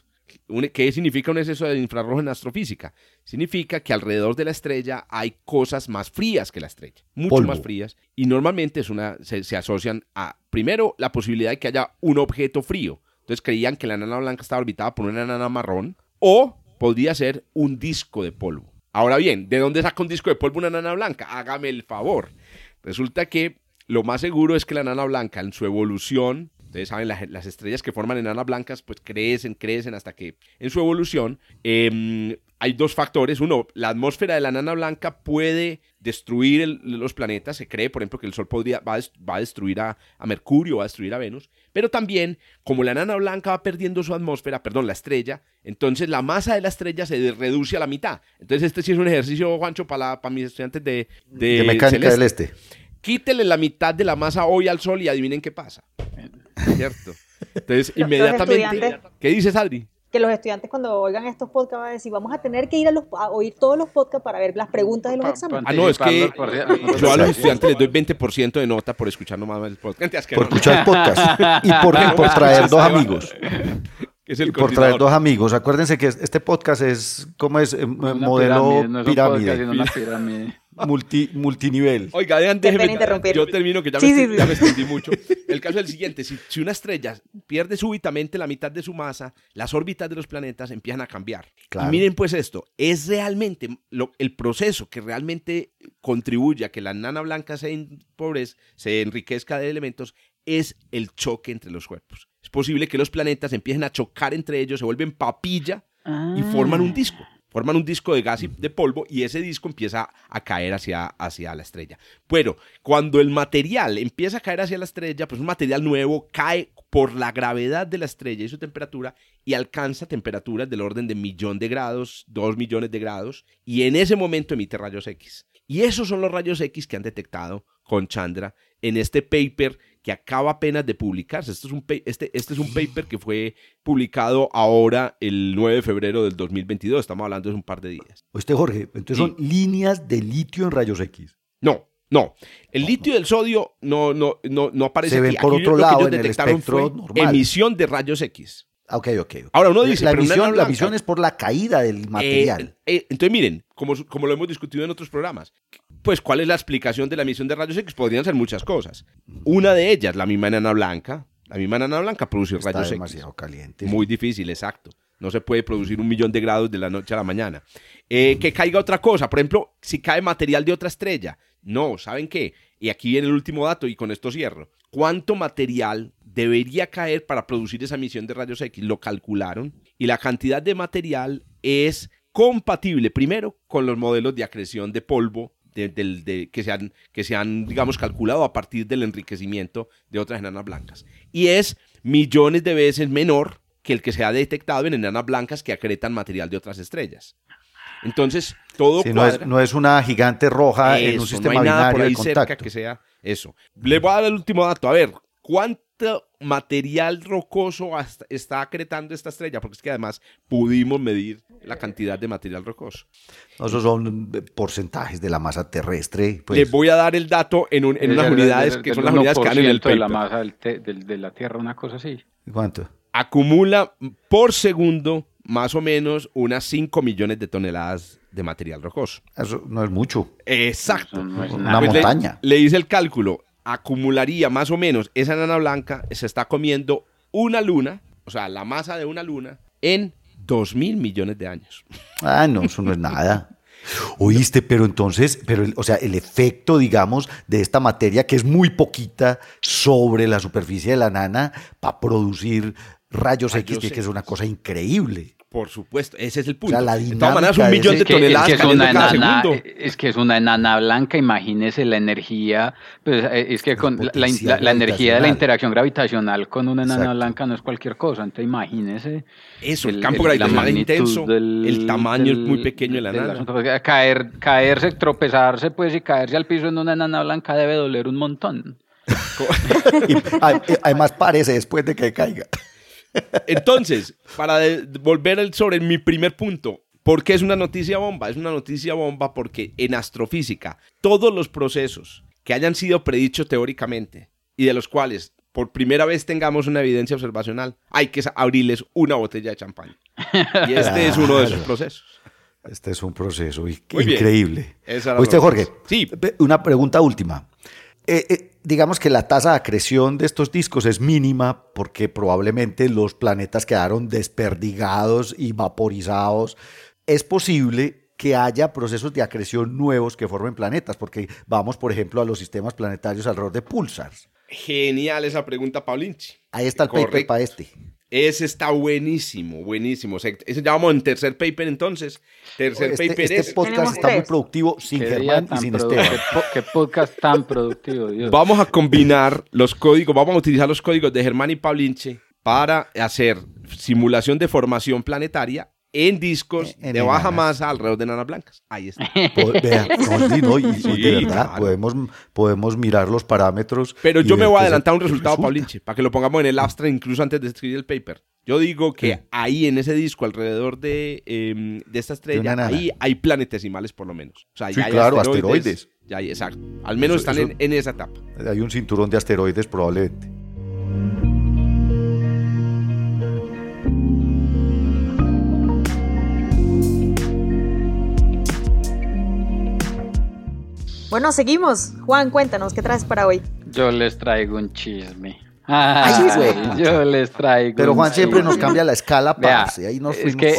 ¿Qué significa un exceso de infrarrojo en astrofísica? Significa que alrededor de la estrella hay cosas más frías que la estrella, mucho más frías, y normalmente es una, se, se, asocian a, primero, la posibilidad de que haya un objeto frío. Entonces creían que la nana blanca estaba orbitada por una nana marrón, o podría ser un disco de polvo. Ahora bien, ¿de dónde saca un disco de polvo una nana blanca? Hágame el favor. Resulta que lo más seguro es que la nana blanca en su evolución, ustedes saben, las, estrellas que forman enanas blancas pues crecen, crecen hasta que en su evolución em, hay dos factores. Uno, la atmósfera de la nana blanca puede destruir los planetas. Se cree, por ejemplo, que el Sol podría, va, a destruir a, Mercurio, va a destruir a Venus. Pero también, como la nana blanca va perdiendo su atmósfera, perdón, la estrella, entonces la masa de la estrella se reduce a la mitad. Entonces este sí es un ejercicio, Juancho, para, para mis estudiantes de, de, mecánica del este. Quítele la mitad de la masa hoy al Sol y adivinen qué pasa. ¿Cierto? Entonces, inmediatamente... ¿Qué dices, Adri? Que los estudiantes cuando oigan estos podcasts van a decir, vamos a tener que ir a, los, oír todos los podcasts para ver las preguntas de los exámenes. Ah, no, es que yo a los estudiantes les doy 20% de nota por escuchar nomás el podcast. Por escuchar el podcast y por, traer dos amigos. y por traer dos amigos. Acuérdense que este podcast es, ¿cómo es? Eh, modelo pirámide multi, multinivel. Oiga, déjame, yo termino que ya, me, ya me extendí mucho. El caso es el siguiente, si, si, una estrella pierde súbitamente la mitad de su masa, las órbitas de los planetas empiezan a cambiar. Y miren pues esto, es realmente lo, el proceso que realmente contribuye a que la nana blanca se, se enriquezca de elementos, es el choque entre los cuerpos. Es posible que los planetas empiecen a chocar entre ellos, se vuelven papilla y forman un disco forman un disco de gas y de polvo y ese disco empieza a caer hacia, hacia la estrella. Bueno, cuando el material empieza a caer hacia la estrella, pues un material nuevo cae por la gravedad de la estrella y su temperatura y alcanza temperaturas del orden de millón de grados, dos millones de grados y en ese momento emite rayos X. Y esos son los rayos X que han detectado con Chandra en este paper que acaba apenas de publicarse. Este es, un, este, este es un paper que fue publicado ahora el 9 de febrero del 2022. Estamos hablando de un par de días. Oíste, Jorge, entonces son líneas de litio en rayos X. No, no. El litio del sodio no, no, no, no aparece Se ve por otro lado en el espectro normal. emisión de rayos X. Ah, ok, ok. Ahora uno dice, la, pero visión, la visión es por la caída del material. Eh, eh, entonces miren, como, como lo hemos discutido en otros programas, pues ¿cuál es la explicación de la emisión de rayos X? Podrían ser muchas cosas. Una de ellas, la misma enana blanca, la misma enana blanca produce Está rayos demasiado X. caliente. Muy difícil, exacto. No se puede producir un millón de grados de la noche a la mañana. Eh, que caiga otra cosa, por ejemplo, si cae material de otra estrella. No, ¿saben qué? Y aquí viene el último dato y con esto cierro. ¿Cuánto material debería caer para producir esa emisión de rayos X? Lo calcularon y la cantidad de material es compatible primero con los modelos de acreción de polvo de, que, se han, que se han, digamos, calculado a partir del enriquecimiento de otras enanas blancas. Y es millones de veces menor que el que se ha detectado en enanas blancas que acretan material de otras estrellas. Entonces, todo Sí, no, es, no es una gigante roja en un sistema no hay nada por binario ahí de cerca contacto. que sea eso. Le voy a dar el último dato. A ver, ¿cuánto material rocoso hasta- está acretando esta estrella? Porque es que además pudimos medir la cantidad de material rocoso. No, esos son porcentajes de la masa terrestre. Pues, Les voy a dar el dato en, un- en unas unidades que son las unidades que dan en el 1% de la paper. masa del te- del- de la Tierra, una cosa así. ¿Cuánto? Acumula por segundo más o menos unas 5 millones de toneladas de material rocoso. Eso no es mucho. Exacto. Eso no es Una. Pues le- montaña. Le, hice el cálculo. Acumularía más o menos esa enana blanca se está comiendo una luna, o sea, la masa de una luna, en 2 mil millones de años. Ah, no, eso no es nada. Oíste, pero entonces, pero el- o sea, el efecto, digamos, de esta materia que es muy poquita sobre la superficie de la nana para producir rayos, X, que, es una cosa increíble. Por supuesto, ese es el O punto. sea, la de todas maneras, un millón de toneladas es que es una enana, es que es una enana blanca, imagínese la energía, pues eh, es que con la, la- potencial la energía de la interacción gravitacional con una enana Exacto. blanca no es cualquier cosa, entonces imagínese. Eso, el, el- campo el- gravitacional intenso, del- el tamaño es muy pequeño de la del nana. asunto, porque Caer, caerse, tropezarse, pues, y caerse al piso en una enana blanca debe doler un montón. Y, además parece después de que caiga. Entonces, para volver sobre mi primer punto, ¿por qué es una noticia bomba? Es una noticia bomba porque en astrofísica todos los procesos que hayan sido predichos teóricamente y de los cuales por primera vez tengamos una evidencia observacional, hay que abrirles una botella de champán. Y este es uno de esos procesos. Este es un proceso increíble. Oíste, Jorge. Sí. una pregunta última. Eh, eh, digamos que la tasa de acreción de estos discos es mínima porque probablemente los planetas quedaron desperdigados y vaporizados. Es posible que haya procesos de acreción nuevos que formen planetas, porque vamos, por ejemplo, a los sistemas planetarios alrededor de pulsars. Genial esa pregunta, Paulinchi. Ahí está el paper Correcto. para este. Ese está buenísimo, buenísimo. O sea, ese ya vamos en tercer paper entonces. Tercer Este, paper este es... podcast está muy productivo sin Germán y tan sin Esteban. qué po- Qué podcast tan productivo, Dios. Vamos a combinar los códigos, vamos a utilizar los códigos de Germán y Pablinche para hacer simulación de formación planetaria en discos En de baja masa alrededor de enanas blancas. Ahí está. Vea, no, sí, no, y- Sí, de verdad, claro. podemos, podemos mirar los parámetros. Pero yo me voy a adelantar el un resultado, resulta. Pablinche, para que lo pongamos en el abstract incluso antes de escribir el paper. Yo digo que Sí. ahí en ese disco, alrededor de, em, de esta estrella, enana. ahí hay planetesimales por lo menos. O sea, Sí, ya hay claro, asteroides. Ya hay, exacto. Al menos Eso- están eso- en, en esa etapa. Hay un cinturón de asteroides probablemente. Bueno, seguimos. Juan, cuéntanos, ¿qué traes para hoy? Yo les traigo un chisme. Ah, yo les traigo. Pero Juan siempre nos cambia la escala, parce. Ahí nos es que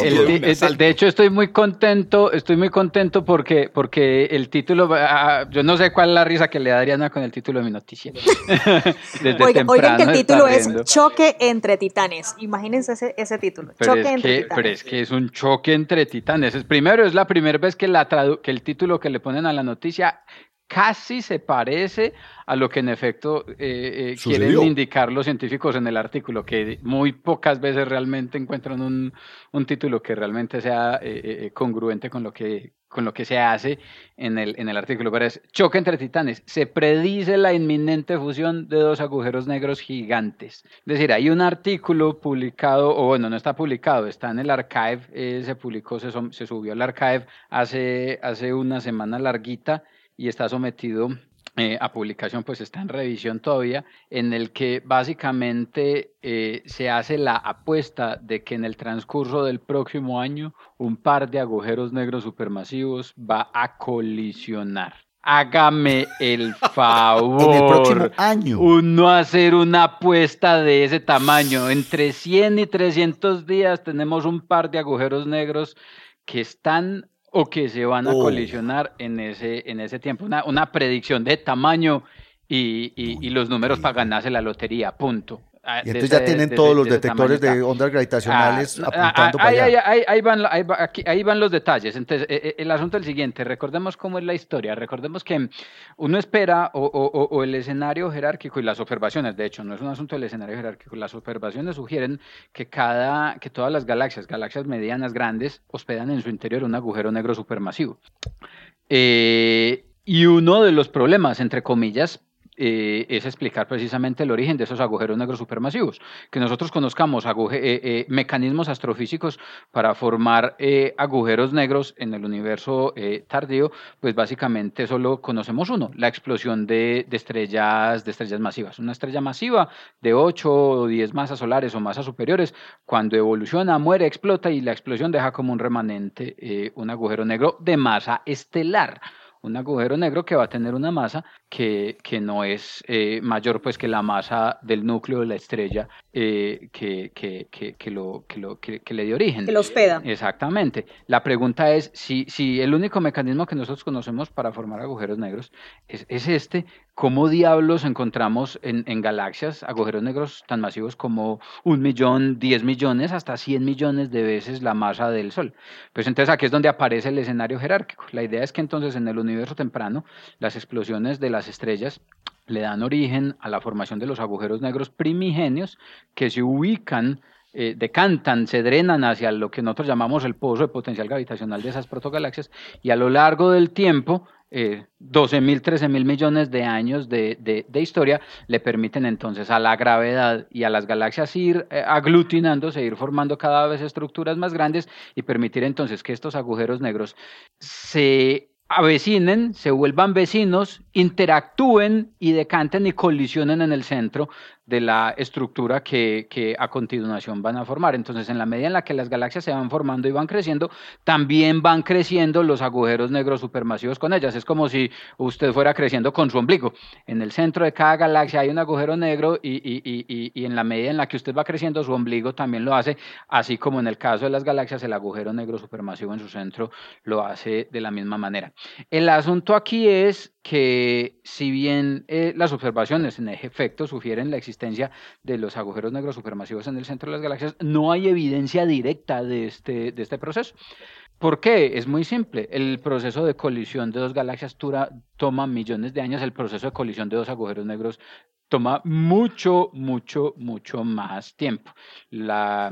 de hecho estoy muy contento, estoy muy contento porque, porque el título, ah, ah, yo no sé cuál es la risa que le da Adriana con el título de mi noticia. oigan, que el título es Choque entre titanes. Imagínense ese, ese título. choque entre titanes. Pero es que es un choque entre titanes. Es, primero, es la primera vez que, la que el título que le ponen a la noticia casi se parece a lo que en efecto eh, eh, quieren indicar los científicos en el artículo, que muy pocas veces realmente encuentran un, un título que realmente sea eh, congruente con lo que con lo que se hace en el, en el artículo, pero es choque entre titanes. Se predice la inminente fusión de dos agujeros negros gigantes. Es decir, hay un artículo publicado, o bueno, no está publicado, está en el archive, se publicó, se, se, subió al archive hace, hace una semana larguita y está sometido eh, a publicación, pues está en revisión todavía, en el que básicamente eh, se hace la apuesta de que en el transcurso del próximo año un par de agujeros negros supermasivos va a colisionar. Hágame el favor. En el próximo año. Uno hacer una apuesta de ese tamaño. Entre 100 y 300 días tenemos un par de agujeros negros que están o que se van a oh. colisionar en ese, en ese tiempo. Una, una predicción de tamaño y, y, y los números para ganarse la lotería, punto. Ah, y entonces ya tienen todos los detectores de ondas gravitacionales ah, ah, apuntando para allá. Ahí, van, ahí, van, los detalles. Entonces, eh, eh, el asunto es el siguiente. Recordemos cómo es la historia. Recordemos que uno espera, o, o, o, el escenario jerárquico y las observaciones, de hecho, no es un asunto del escenario jerárquico, las observaciones sugieren que, cada, que todas las galaxias, galaxias medianas grandes, hospedan en su interior un agujero negro supermasivo. Eh, y uno de los problemas, entre comillas, eh, es explicar precisamente el origen de esos agujeros negros supermasivos. Que nosotros conozcamos eh, eh, mecanismos astrofísicos para formar agujeros negros en el universo tardío, pues básicamente solo conocemos uno, la explosión de, estrellas, de estrellas masivas. Una estrella masiva de 8 o 10 masas solares o masas superiores, cuando evoluciona, muere, explota y la explosión deja como un remanente un agujero negro de masa estelar un agujero negro que va a tener una masa que, que no es eh, mayor pues que la masa del núcleo de la estrella eh, que, que, que, lo, que, lo, que, le dio origen. Que lo hospeda. Exactamente. La pregunta es si, si el único mecanismo que nosotros conocemos para formar agujeros negros es, es este, ¿cómo diablos encontramos en, galaxias agujeros negros tan masivos como un millón, diez millones, hasta cien millones de veces la masa del Sol? Pues entonces aquí es donde aparece el escenario jerárquico. La idea es que entonces en el universo temprano las explosiones de las estrellas le dan origen a la formación de los agujeros negros primigenios que se ubican eh, decantan, se drenan hacia lo que nosotros llamamos el pozo de potencial gravitacional de esas protogalaxias y a lo largo del tiempo eh, 12 mil, 13 mil millones de años de, de, historia le permiten entonces a la gravedad y a las galaxias ir eh, aglutinándose, ir formando cada vez estructuras más grandes y permitir entonces que estos agujeros negros se avecinen, se vuelvan vecinos, interactúen y decanten y colisionen en el centro de la estructura que, que, a continuación van a formar. Entonces, en la medida en la que las galaxias se van formando y van creciendo, también van creciendo los agujeros negros supermasivos con ellas. Es como si usted fuera creciendo con su ombligo. En el centro de cada galaxia hay un agujero negro y, y, y, y en la medida en la que usted va creciendo, su ombligo también lo hace, así como en el caso de las galaxias, el agujero negro supermasivo en su centro lo hace de la misma manera. El asunto aquí es que si bien eh, las observaciones en efecto sugieren la existencia de los agujeros negros supermasivos en el centro de las galaxias, no hay evidencia directa de este, de este proceso. ¿Por qué? Es muy simple. El proceso de colisión de dos galaxias toma millones de años, el proceso de colisión de dos agujeros negros toma mucho, mucho, mucho más tiempo. La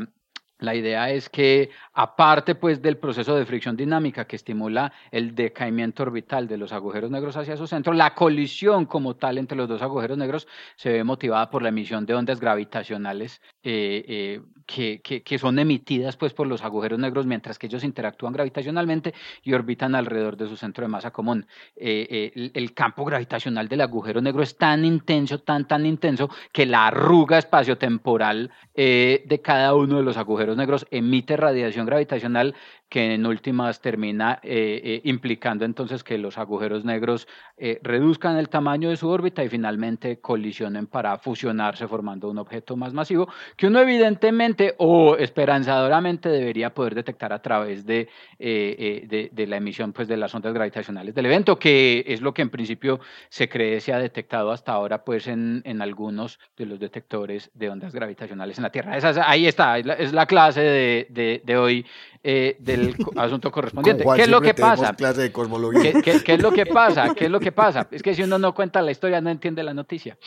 la idea es que, aparte pues, del proceso de fricción dinámica que estimula el decaimiento orbital de los agujeros negros hacia su centro, la colisión como tal entre los dos agujeros negros se ve motivada por la emisión de ondas gravitacionales eh, eh, que, que, son emitidas pues, por los agujeros negros mientras que ellos interactúan gravitacionalmente y orbitan alrededor de su centro de masa común. Eh, el, el, campo gravitacional del agujero negro es tan intenso, tan, tan intenso, que la arruga espaciotemporal de cada uno de los agujeros negros emite radiación gravitacional que en últimas termina eh, eh, implicando entonces que los agujeros negros eh, reduzcan el tamaño de su órbita y finalmente colisionen para fusionarse formando un objeto más masivo que uno evidentemente o esperanzadoramente debería poder detectar a través de, de, la emisión pues, de las ondas gravitacionales del evento, que es lo que en principio se cree se ha detectado hasta ahora pues, en, en algunos de los detectores de ondas gravitacionales en la Tierra. Esa, ahí está, es la, clase de, de hoy del asunto correspondiente. ¿Qué es lo que pasa? Clase de cosmología. ¿Qué, es lo que pasa? ¿Qué es lo que pasa? Es que si uno no cuenta la historia, no entiende la noticia.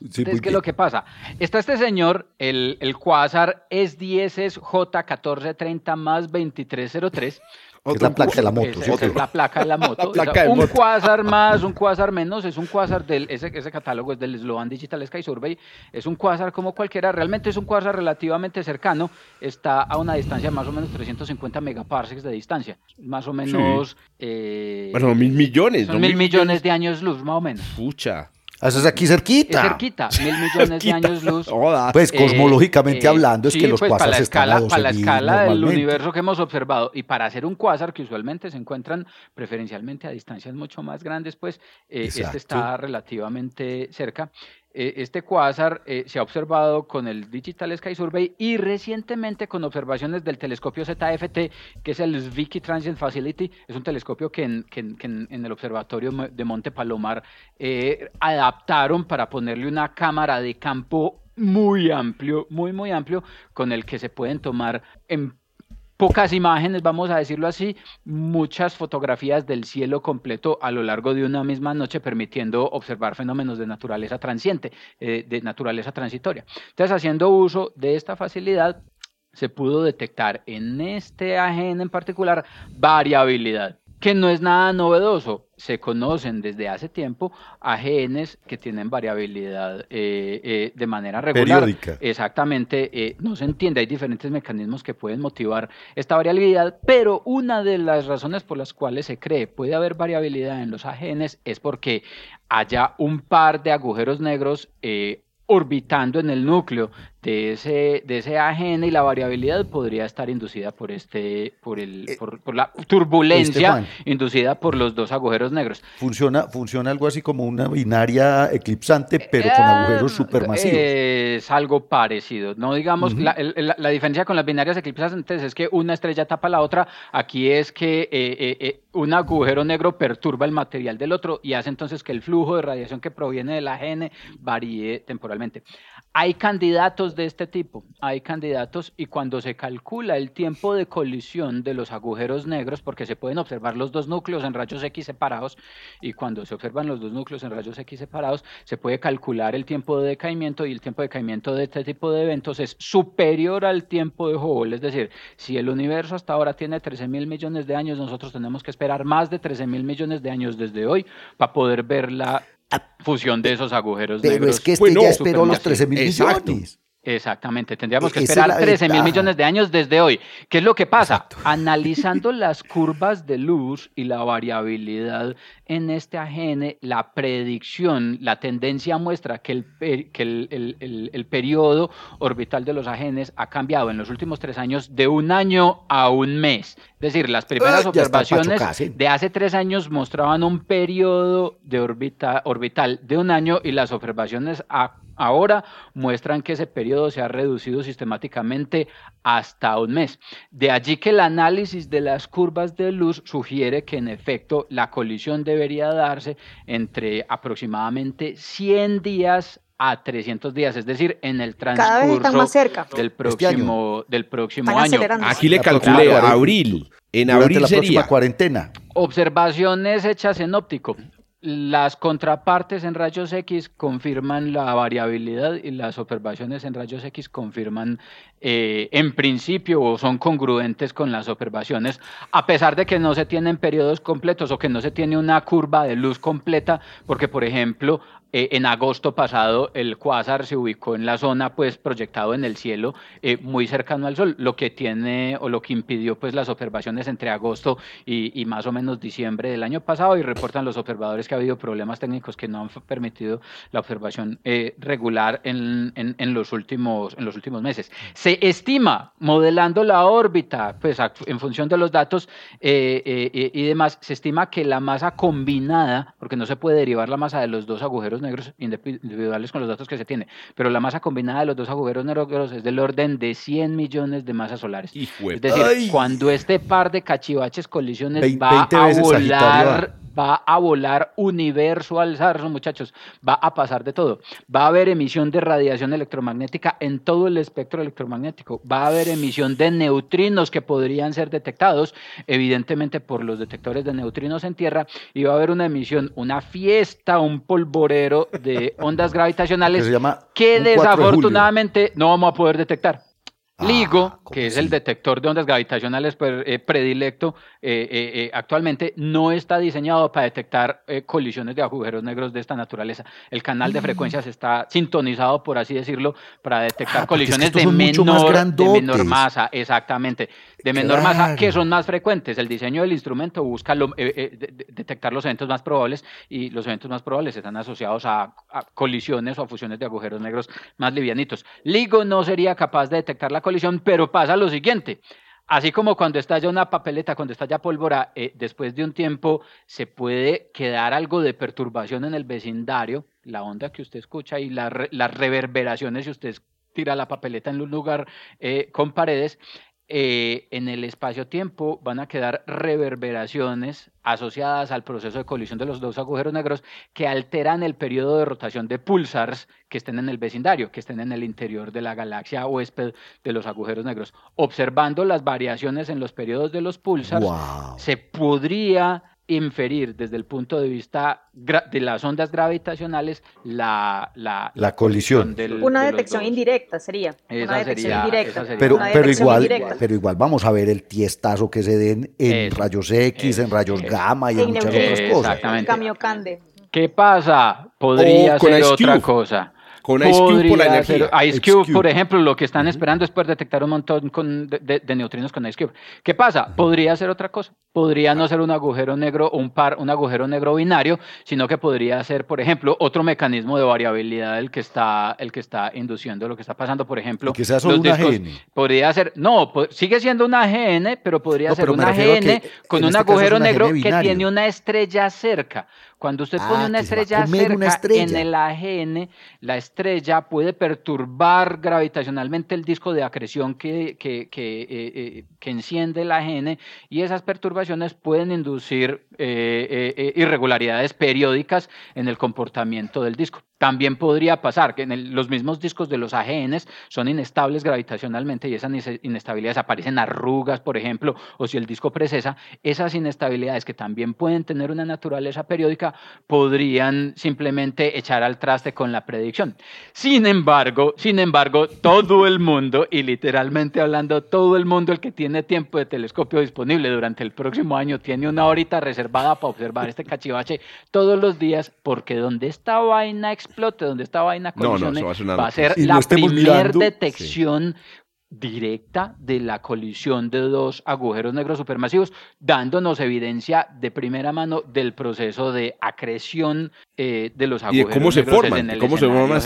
Entonces, ¿qué es lo que pasa? Está este señor, el, el Quasar S10 J1430 más 2303, es la placa de la moto. Es, la placa de la moto. un quasar más, un quasar menos, es un quasar del, ese, ese catálogo es del Sloan Digital Sky Survey, es un quasar como cualquiera, realmente es un quasar relativamente cercano, está a una distancia de más o menos 350 megaparsecs de distancia, más o menos... Eh, bueno, mil millones. Son mil, millones de años luz, más o menos. Pucha. Eso es aquí cerquita. Es cerquita, mil millones de años luz. Pues eh, cosmológicamente eh, hablando, es que los pues, para la escala, Para la escala del universo que hemos observado y para hacer un cuásar que usualmente se encuentran preferencialmente a distancias mucho más grandes, pues eh, este está relativamente cerca. Eh, este cuásar eh, se ha observado con el Digital Sky Survey y recientemente con observaciones del telescopio ZFT, que es el Zwicky Transient Facility, es un telescopio que en, el observatorio de Monte Palomar eh, adaptaron para ponerle una cámara de campo muy amplio, muy, muy amplio, con el que se pueden tomar en pocas imágenes, vamos a decirlo así, muchas fotografías del cielo completo a lo largo de una misma noche, permitiendo observar fenómenos de naturaleza transiente, eh, de naturaleza transitoria. Entonces, haciendo uso de esta facilidad, se pudo detectar en este AGN en particular variabilidad que no es nada novedoso. Se conocen desde hace tiempo a genes que tienen variabilidad eh, eh, de manera regular. Periódica. Exactamente, eh, no se entiende, hay diferentes mecanismos que pueden motivar esta variabilidad, pero una de las razones por las cuales se cree puede haber variabilidad en los AGNs es porque haya un par de agujeros negros orbitando en el núcleo de ese, de ese AGN y la variabilidad podría estar inducida por, este, por, el, eh, por, la turbulencia inducida por los dos agujeros negros. Funciona, funciona algo así como una binaria eclipsante, pero con agujeros supermasivos. Es algo parecido. No digamos, la, la, diferencia con las binarias eclipsantes es que una estrella tapa la otra. Aquí es que eh, eh, un agujero negro perturba el material del otro y hace entonces que el flujo de radiación que proviene del AGN varíe temporalmente. Hay candidatos de este tipo, hay candidatos y cuando se calcula el tiempo de colisión de los agujeros negros, porque se pueden observar los dos núcleos en rayos X separados, y cuando se observan los dos núcleos en rayos X separados, se puede calcular el tiempo de decaimiento y el tiempo de decaimiento de este tipo de eventos es superior al tiempo de Hubble, es decir, si el universo hasta ahora tiene 13 mil millones de años, nosotros tenemos que esperar más de 13 mil millones de años desde hoy para poder ver la fusión de esos agujeros Pero negros. es que este ya esperó los 13 mil millones. Exactamente, tendríamos que esperar 13 mil millones de años desde hoy. ¿Qué es lo que pasa? Analizando las curvas de luz y la variabilidad en este AGN, la predicción, la tendencia muestra que el, que el, el, periodo orbital de los AGNs ha cambiado en los últimos tres años de un año a un mes. Es decir, las primeras observaciones de hace tres años mostraban un periodo de órbita, orbital de un año y las observaciones a ahora muestran que ese periodo se ha reducido sistemáticamente hasta un mes. De allí que el análisis de las curvas de luz sugiere que en efecto la colisión debería darse entre aproximadamente 100 días a 300 días, es decir, en el transcurso más cerca. del este próximo, del próximo año. Aquí le calculé abril. En abril la sería. próxima cuarentena. Observaciones hechas en óptico. Las contrapartes en rayos X confirman la variabilidad y las observaciones en rayos X confirman eh, en principio o son congruentes con las observaciones, a pesar de que no se tienen periodos completos o que no se tiene una curva de luz completa, porque por ejemplo eh, en agosto pasado el cuásar se ubicó en la zona pues proyectado en el cielo eh, muy cercano al sol, lo que tiene o lo que impidió pues las observaciones entre agosto y, más o menos diciembre del año pasado y reportan los observadores que ha habido problemas técnicos que no han permitido la observación eh, regular en, en, los últimos, en los últimos meses. Se estima, modelando la órbita, pues en función de los datos y demás, se estima que la masa combinada, porque no se puede derivar la masa de los dos agujeros negros individuales con los datos que se tiene, pero la masa combinada de los dos agujeros negros es del orden de 100 millones de masas solares. es decir, cuando este par de cachivaches colisiones va a volar va a volar universo al zarzo, muchachos. Va a pasar de todo. Va a haber emisión de radiación electromagnética en todo el espectro electromagnético. Va a haber emisión de neutrinos que podrían ser detectados, evidentemente, por los detectores de neutrinos en Tierra. Y va a haber una emisión, una fiesta, un de ondas gravitacionales que desafortunadamente no vamos a poder detectar. LIGO, ah, que es el detector de ondas gravitacionales pues, eh, predilecto eh, eh, actualmente, no está diseñado para detectar colisiones de agujeros negros de esta naturaleza. El canal de mm. frecuencias está sintonizado, por así decirlo, para detectar ah, colisiones de menor, de menor masa, exactamente, de menor masa, que son más frecuentes. El diseño del instrumento busca detectar los eventos más probables y los eventos más probables están asociados a, a colisiones o a fusiones de agujeros negros más livianitos. LIGO no sería capaz de detectar la colisión, pero pasa lo siguiente. Así como cuando estalla una papeleta, cuando estalla pólvora, eh, después de un tiempo se puede quedar algo de perturbación en el vecindario, la onda que usted escucha y las reverberaciones si usted tira la papeleta en un lugar eh, con paredes, eh, en el espacio-tiempo van a quedar reverberaciones asociadas al proceso de colisión de los dos agujeros negros que alteran el periodo de rotación de pulsars que estén en el vecindario, que estén en el interior de la galaxia huésped de los agujeros negros. Observando las variaciones en los periodos de los pulsars, se podría inferir desde el punto de vista de las ondas gravitacionales la, la, la, colisión. una detección indirecta sería. una detección indirecta. Pero, pero, igual, pero igual vamos a ver el tiestazo que se den en rayos X, en rayos gamma y en muchas otras cosas. Exactamente. ¿Qué pasa? Podría ser otra cosa. Con Ice Cube por la energía. Ice Cube, por ejemplo, lo que están esperando es poder detectar un montón de, neutrinos con Ice Cube. ¿Qué pasa? Podría ser otra cosa. Podría no ser un agujero negro un par, un agujero negro binario, sino que podría ser, por ejemplo, otro mecanismo de variabilidad el que está, el que está induciendo lo que está pasando. Por ejemplo, que sea solo un AGN. Podría ser, no, sigue siendo un AGN, pero podría ser un AGN con un este agujero negro que tiene una estrella cerca. Cuando usted pone ah, una estrella cerca en el AGN, la estrella puede perturbar gravitacionalmente el disco de acreción que, que, que, eh, eh, que enciende el AGN y esas perturbaciones pueden inducir eh, irregularidades periódicas en el comportamiento del disco. También podría pasar que los mismos discos de los AGNs son inestables gravitacionalmente y esas inestabilidades aparecen arrugas, por ejemplo, o si el disco precesa, esas inestabilidades que también pueden tener una naturaleza periódica podrían simplemente echar al traste con la predicción. Sin embargo, sin embargo, todo el mundo, y literalmente hablando, todo el mundo el que tiene tiempo de telescopio disponible durante el próximo año tiene una horita reservada para observar este cachivache todos los días, porque donde esta vaina explote, donde esta vaina colisione, va, a ser la primera detección directa de la colisión de dos agujeros negros supermasivos, dándonos evidencia de primera mano del proceso de acreción eh, de los agujeros ¿Y de cómo se forman, en cómo se forman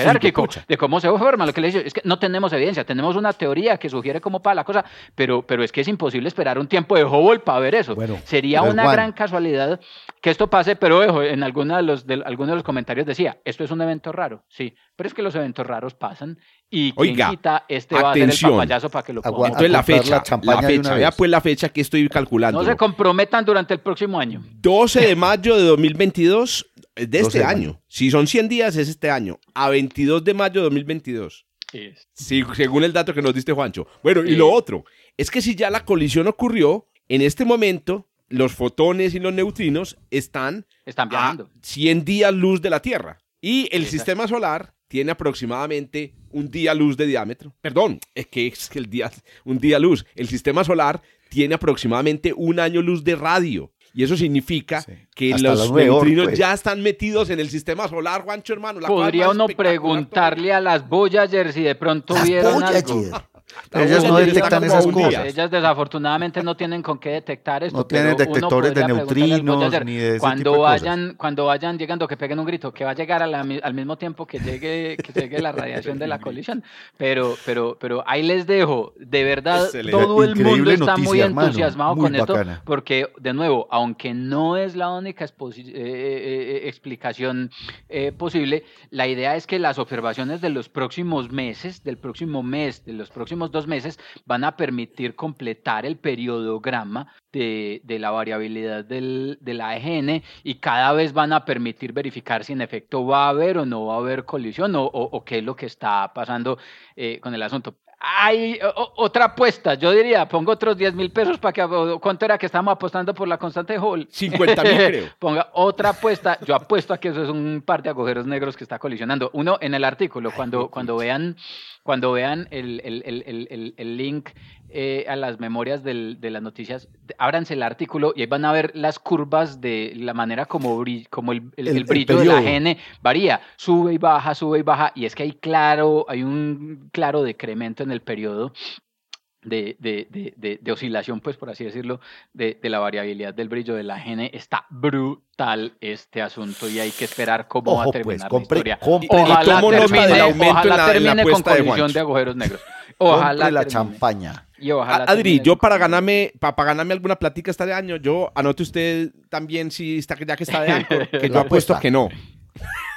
de cómo se forman. Lo que le digo es que no tenemos evidencia, tenemos una teoría que sugiere cómo para la cosa, pero, pero es que es imposible esperar un tiempo de Hubble para ver eso. Sería una gran casualidad que esto pase, pero en alguno de los, de, algunos de los comentarios decía, esto es un evento raro, sí, pero es que los eventos raros pasan y Oiga, quita este va a ser el papayazo para que lo ponga. Entonces la fecha, la, fecha, vea pues la fecha que estoy calculando. No se comprometan durante el próximo año. 12 de mayo de 2022, de este año. Si son 100 días es este año, a 22 de mayo de 2022. Sí, según el dato que nos diste Juancho. Bueno, y lo otro, es que si ya la colisión ocurrió, en este momento los fotones y los neutrinos están, están viajando. a 100 días luz de la Tierra. Y el sistema solar tiene aproximadamente un día luz de diámetro. Perdón, es que es el día, un día luz. El sistema solar tiene aproximadamente un año luz de radio. Y eso significa que los neutrinos pues. ya están metidos en el sistema solar, Juancho hermano. Podría uno preguntarle a las Voyager si de pronto vieron algo. Ellas no detectan esas cosas. Ellas desafortunadamente no tienen con qué detectar esto. No tienen detectores de neutrinos ni de ese cuando tipo de vayan, Cuando vayan llegando, que peguen un grito, que va a llegar al mismo tiempo que llegue, que llegue la radiación de la colisión. Pero, pero, pero ahí les dejo, de verdad, todo el mundo está muy entusiasmado con esto, porque, de nuevo, aunque no es la única eh, eh, eh, explicación posible, la idea es que las observaciones de los próximos meses, del próximo mes, de los próximos dos meses, van a permitir completar el periodograma de, de la variabilidad del, de la AGN y cada vez van a permitir verificar si en efecto va a haber o no va a haber colisión o, o, qué es lo que está pasando con el asunto. Hay otra apuesta, yo diría, pongo otros 10 mil pesos para que, ¿cuánto era que estamos apostando por la constante Hall? 50 mil creo. Ponga otra apuesta, yo apuesto a que eso es un par de agujeros negros que está colisionando. Uno, en el artículo, cuando, cuando vean, cuando vean el, el, el, el link eh, a las memorias del, de las noticias, ábranse el artículo y ahí van a ver las curvas de la manera como, como el, el, brillo de la GN varía, sube y baja, sube y baja, y es que hay claro, hay un claro decremento en el periodo de, de, de, de, oscilación, pues por así decirlo, de, la variabilidad del brillo de la GN. Está brutal este asunto y hay que esperar cómo va a pues, terminar la historia. ojalá termine, ojalá termine con colisión de agujeros negros. Ojalá la champaña. Adri, yo para ganarme, para, ganarme alguna platica este año, yo anote usted también si está ya que está de año, que yo apuesto a que no.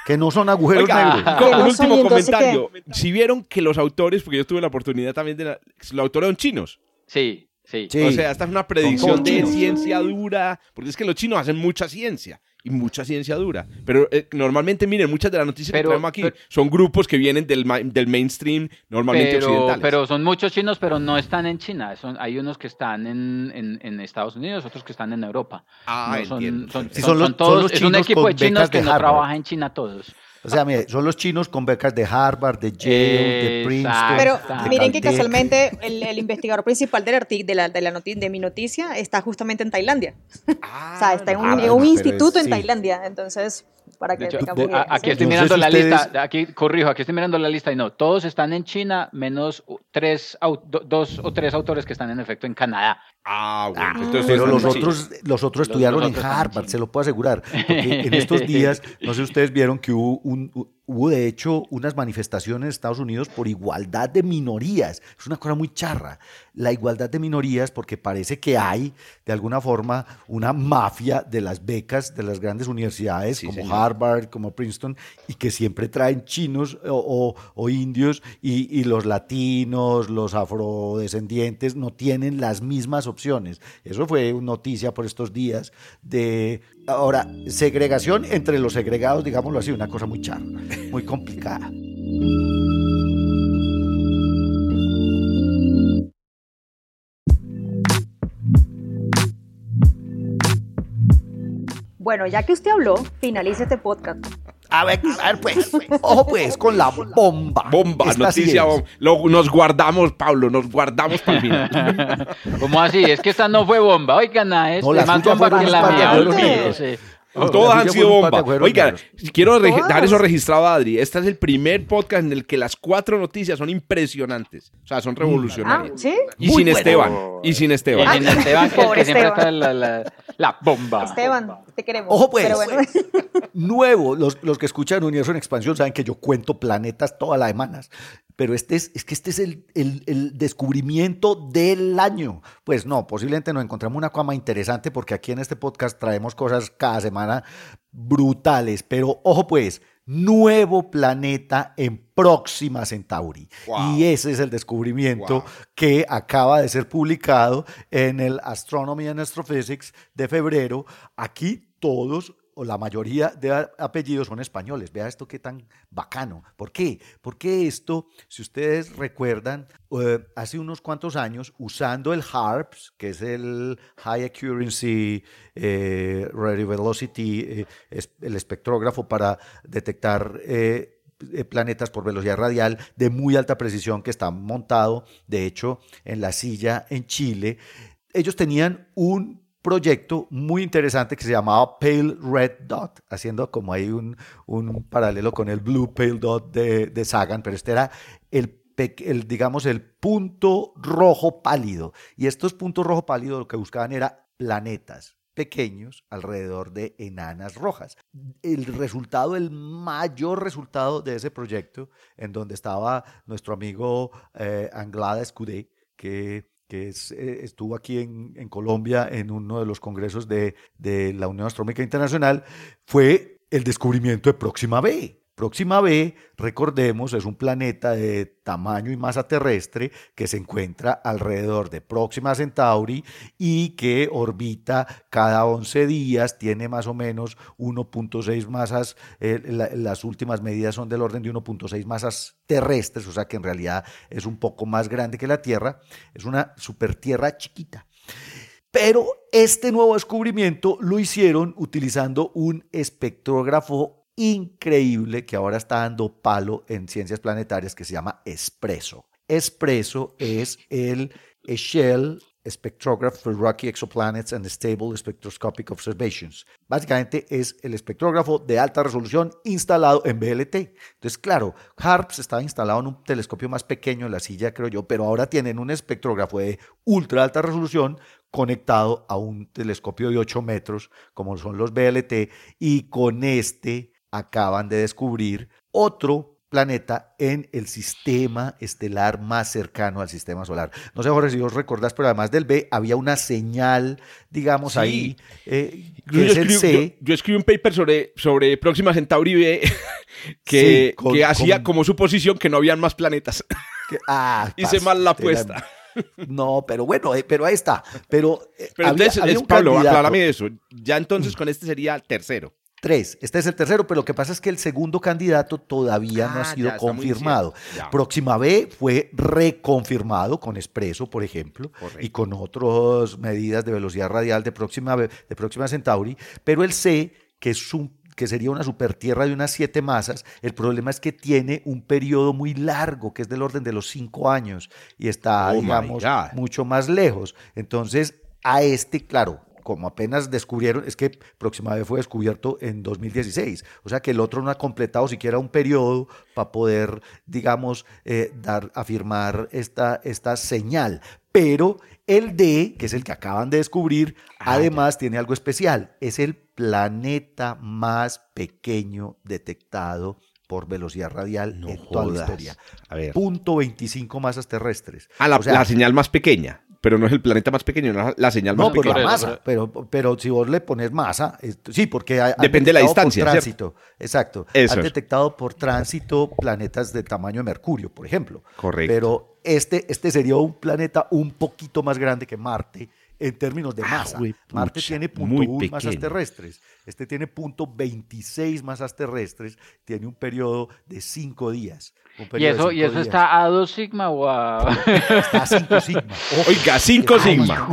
Que no son agujeros negros. un último comentario. Si vieron que los autores, porque yo tuve la oportunidad también de los autores son chinos. Sí, sí. O sea, esta es una predicción de ciencia dura, porque es que los chinos hacen mucha ciencia y mucha ciencia dura. Pero eh, normalmente, miren, muchas de las noticias que traemos aquí son grupos que vienen del, del mainstream, normalmente pero, occidentales. Pero son muchos chinos, pero no están en China. Son, hay unos que están en, en, Estados Unidos, otros que están en Europa. Ah, son, son, todos, es un equipo de chinos que no trabaja en China todos. O sea, mire, son los chinos con becas de Harvard, de Yale, de Princeton. Pero miren que casualmente el, investigador principal del de, la, de, la de mi noticia está justamente en Tailandia. o sea, está en un, ah, instituto en Tailandia. Entonces, para que tengamos Aquí estoy mirando la lista, aquí corrijo, aquí estoy mirando la lista y no, todos están en China, menos tres, dos o tres autores que están en efecto en Canadá. Ah, bueno. Ah, Entonces, pero los otros, los otros estudiaron en Harvard, se lo puedo asegurar. Porque en estos días, no sé si ustedes vieron que hubo un, hubo de hecho unas manifestaciones en Estados Unidos por igualdad de minorías. Es una cosa muy charra. La igualdad de minorías porque parece que hay de alguna forma una mafia de las becas de las grandes universidades como Harvard, como Princeton, y que siempre traen chinos o, indios y, y, los latinos, los afrodescendientes no tienen las mismas opciones. Eso fue noticia por estos días de Ahora, segregación entre los segregados, digámoslo así, una cosa muy charra, muy complicada. Bueno, ya que usted habló, finalice este podcast. A ver, a ver, pues, ojo pues, con la bomba. Bomba, noticia bomba. nos guardamos, Pablo, nos guardamos para el final. ¿Cómo así? Es que esta no fue bomba. Oigan, es no, la más bomba que la mía. Todos han sido bomba. Oiga, quiero dar eso registrado a Adri. Este es el primer podcast en el que las cuatro noticias son impresionantes. O sea, son mm. revolucionarias. Ah, ¿sí? Y sin Esteban. Y sin Esteban. Y sin Esteban, que, siempre está la, bomba. Esteban, te queremos. Ojo, pues. Nuevo. Los, los que escuchan Universo en Expansión saben que yo cuento planetas todas las semanas pero este es, es que este es el, el, descubrimiento del año. Pues no, posiblemente nos encontramos una cosa interesante porque aquí en este podcast traemos cosas cada semana brutales, pero ojo pues, nuevo planeta en Próxima Centauri. Y ese es el descubrimiento que acaba de ser publicado en el Astronomy and Astrophysics de febrero. Aquí todos o la mayoría de apellidos son españoles. Vea esto qué tan bacano. ¿Por qué? Porque esto, si ustedes recuerdan, eh, hace unos cuantos años, usando el HARPS, que es el High Accuracy eh, Radio Velocity, eh, el espectrógrafo para detectar planetas por velocidad radial de muy alta precisión que está montado, de hecho, en la silla en Chile, ellos tenían un proyecto muy interesante que se llamaba Pale Red Dot, haciendo como ahí un, un paralelo con el Blue Pale Dot de, de Sagan, pero este era el el, digamos, el punto rojo pálido. Y estos puntos rojo pálido lo que buscaban era planetas pequeños alrededor de enanas rojas. El resultado, el mayor resultado de ese proyecto, en donde estaba nuestro amigo eh, Anglada Escudé, que que eh, estuvo aquí en, Colombia en uno de los congresos de, de la Unión Astronómica Internacional, fue el descubrimiento de Próxima B. Próxima B, recordemos, es un planeta de tamaño y masa terrestre que se encuentra alrededor de Próxima Centauri y que orbita cada 11 días, tiene más o menos 1.6 masas, eh, las últimas medidas son del orden de 1.6 masas terrestres, o sea que en realidad es un poco más grande que la Tierra, es una supertierra chiquita. Pero este nuevo descubrimiento lo hicieron utilizando un espectrógrafo increíble que ahora está dando palo en ciencias planetarias que se llama Espresso. Espresso es el Shell Spectrograph for Rocky Exoplanets and Stable Spectroscopic Observations. Básicamente es el espectrógrafo de alta resolución instalado en BLT. Entonces, claro, HARPS estaba instalado en un telescopio más pequeño en la silla, creo yo, pero ahora tienen un espectrógrafo de ultra alta resolución conectado a un telescopio de 8 metros, como son los BLT, y con este acaban de descubrir otro planeta en el sistema estelar más cercano al sistema solar. No sé, Jorge, si os recordás, pero además del B había una señal, digamos, ahí, eh, yo, escribí, un paper sobre, sobre Próxima Centauri B que, que hacía como suposición que no habían más planetas. ah, Hice mal la apuesta. No, pero bueno, eh, pero ahí está. Pero, eh, pero entonces, Pablo, aclárame eso. Ya entonces con este sería tercero. Tres. Este es el tercero, pero lo que pasa es que el segundo candidato todavía no ha ah, sido confirmado. Próxima B fue reconfirmado con Expreso, por ejemplo, y con otras medidas de velocidad radial de Próxima B, de Próxima Centauri, pero el C, que es un que sería una supertierra de unas siete masas, el problema es que tiene un periodo muy largo, que es del orden de los cinco años, y está, oh digamos, mucho más lejos. Entonces, a este, claro, como apenas descubrieron, es que Próxima vez fue descubierto en 2016, o sea que el otro no ha completado siquiera un periodo para poder, digamos, eh, dar, afirmar esta, esta señal. Pero el D, que es el que acaban de descubrir, ah, además tiene algo especial, es el planeta más pequeño detectado por velocidad radial en toda la historia. A ver. Punto 25 masas terrestres. Ah, la, la señal más pequeña pero no es el planeta más pequeño, no la señal más pequeña. No, masa, pero, pero si vos le pones masa, sí, porque depende de la distancia, por tránsito, exacto. Eso detectado por tránsito planetas de tamaño de Mercurio, por ejemplo. Correcto. Pero este, este sería un planeta un poquito más grande que Marte en términos de ah, masa. Marte tiene punto masas terrestres. Este tiene punto 26 masas terrestres, tiene un periodo de 5 días. ¿Y eso, ¿y eso está a 2 sigma o a...? Está a 5 sigma. Oiga, 5 sigma.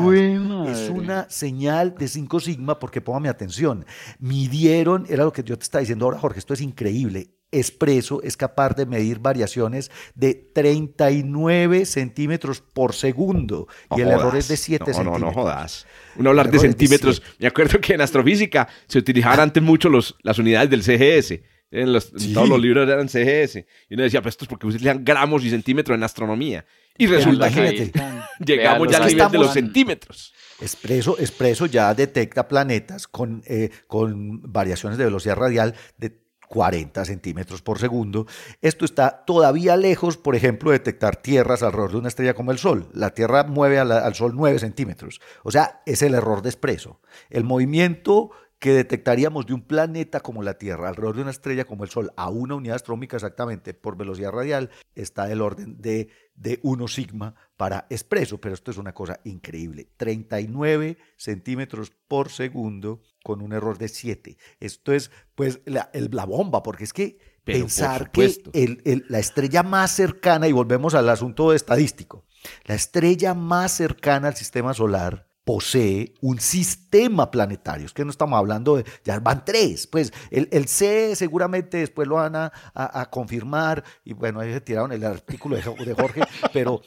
Es una señal de 5 sigma porque póngame atención. Midieron, era lo que yo te estaba diciendo ahora, Jorge, esto es increíble. Expreso es capaz de medir variaciones de 39 centímetros por segundo y el error es de 7 centímetros. No, no jodas. Uno hablar de centímetros. Me acuerdo que en astrofísica se utilizaban antes mucho los, las unidades del CGS. En, los, todos los libros eran CGS. Y uno decía, pues esto es porque utilizan gramos y centímetros en astronomía. Y resulta que llegamos ya al nivel de los centímetros. Expreso, Expreso ya detecta planetas con, eh, con variaciones de velocidad radial de 40 centímetros por segundo. Esto está todavía lejos, por ejemplo, de detectar tierras alrededor de una estrella como el Sol. La Tierra mueve al Sol 9 centímetros. O sea, es el error de expreso. El movimiento que detectaríamos de un planeta como la Tierra alrededor de una estrella como el Sol a una unidad astronómica exactamente por velocidad radial está del orden de, de 1 sigma para expreso, pero esto es una cosa increíble. 39 centímetros por segundo con un error de 7. Esto es pues la, la bomba, porque es que pensar que el, la estrella más cercana, y volvemos al asunto estadístico, la estrella más cercana al sistema solar posee un sistema planetario. Es que no estamos hablando de, ya van tres, pues el, el C seguramente después lo van a, a, confirmar y bueno, ahí se tiraron el artículo de, de Jorge, pero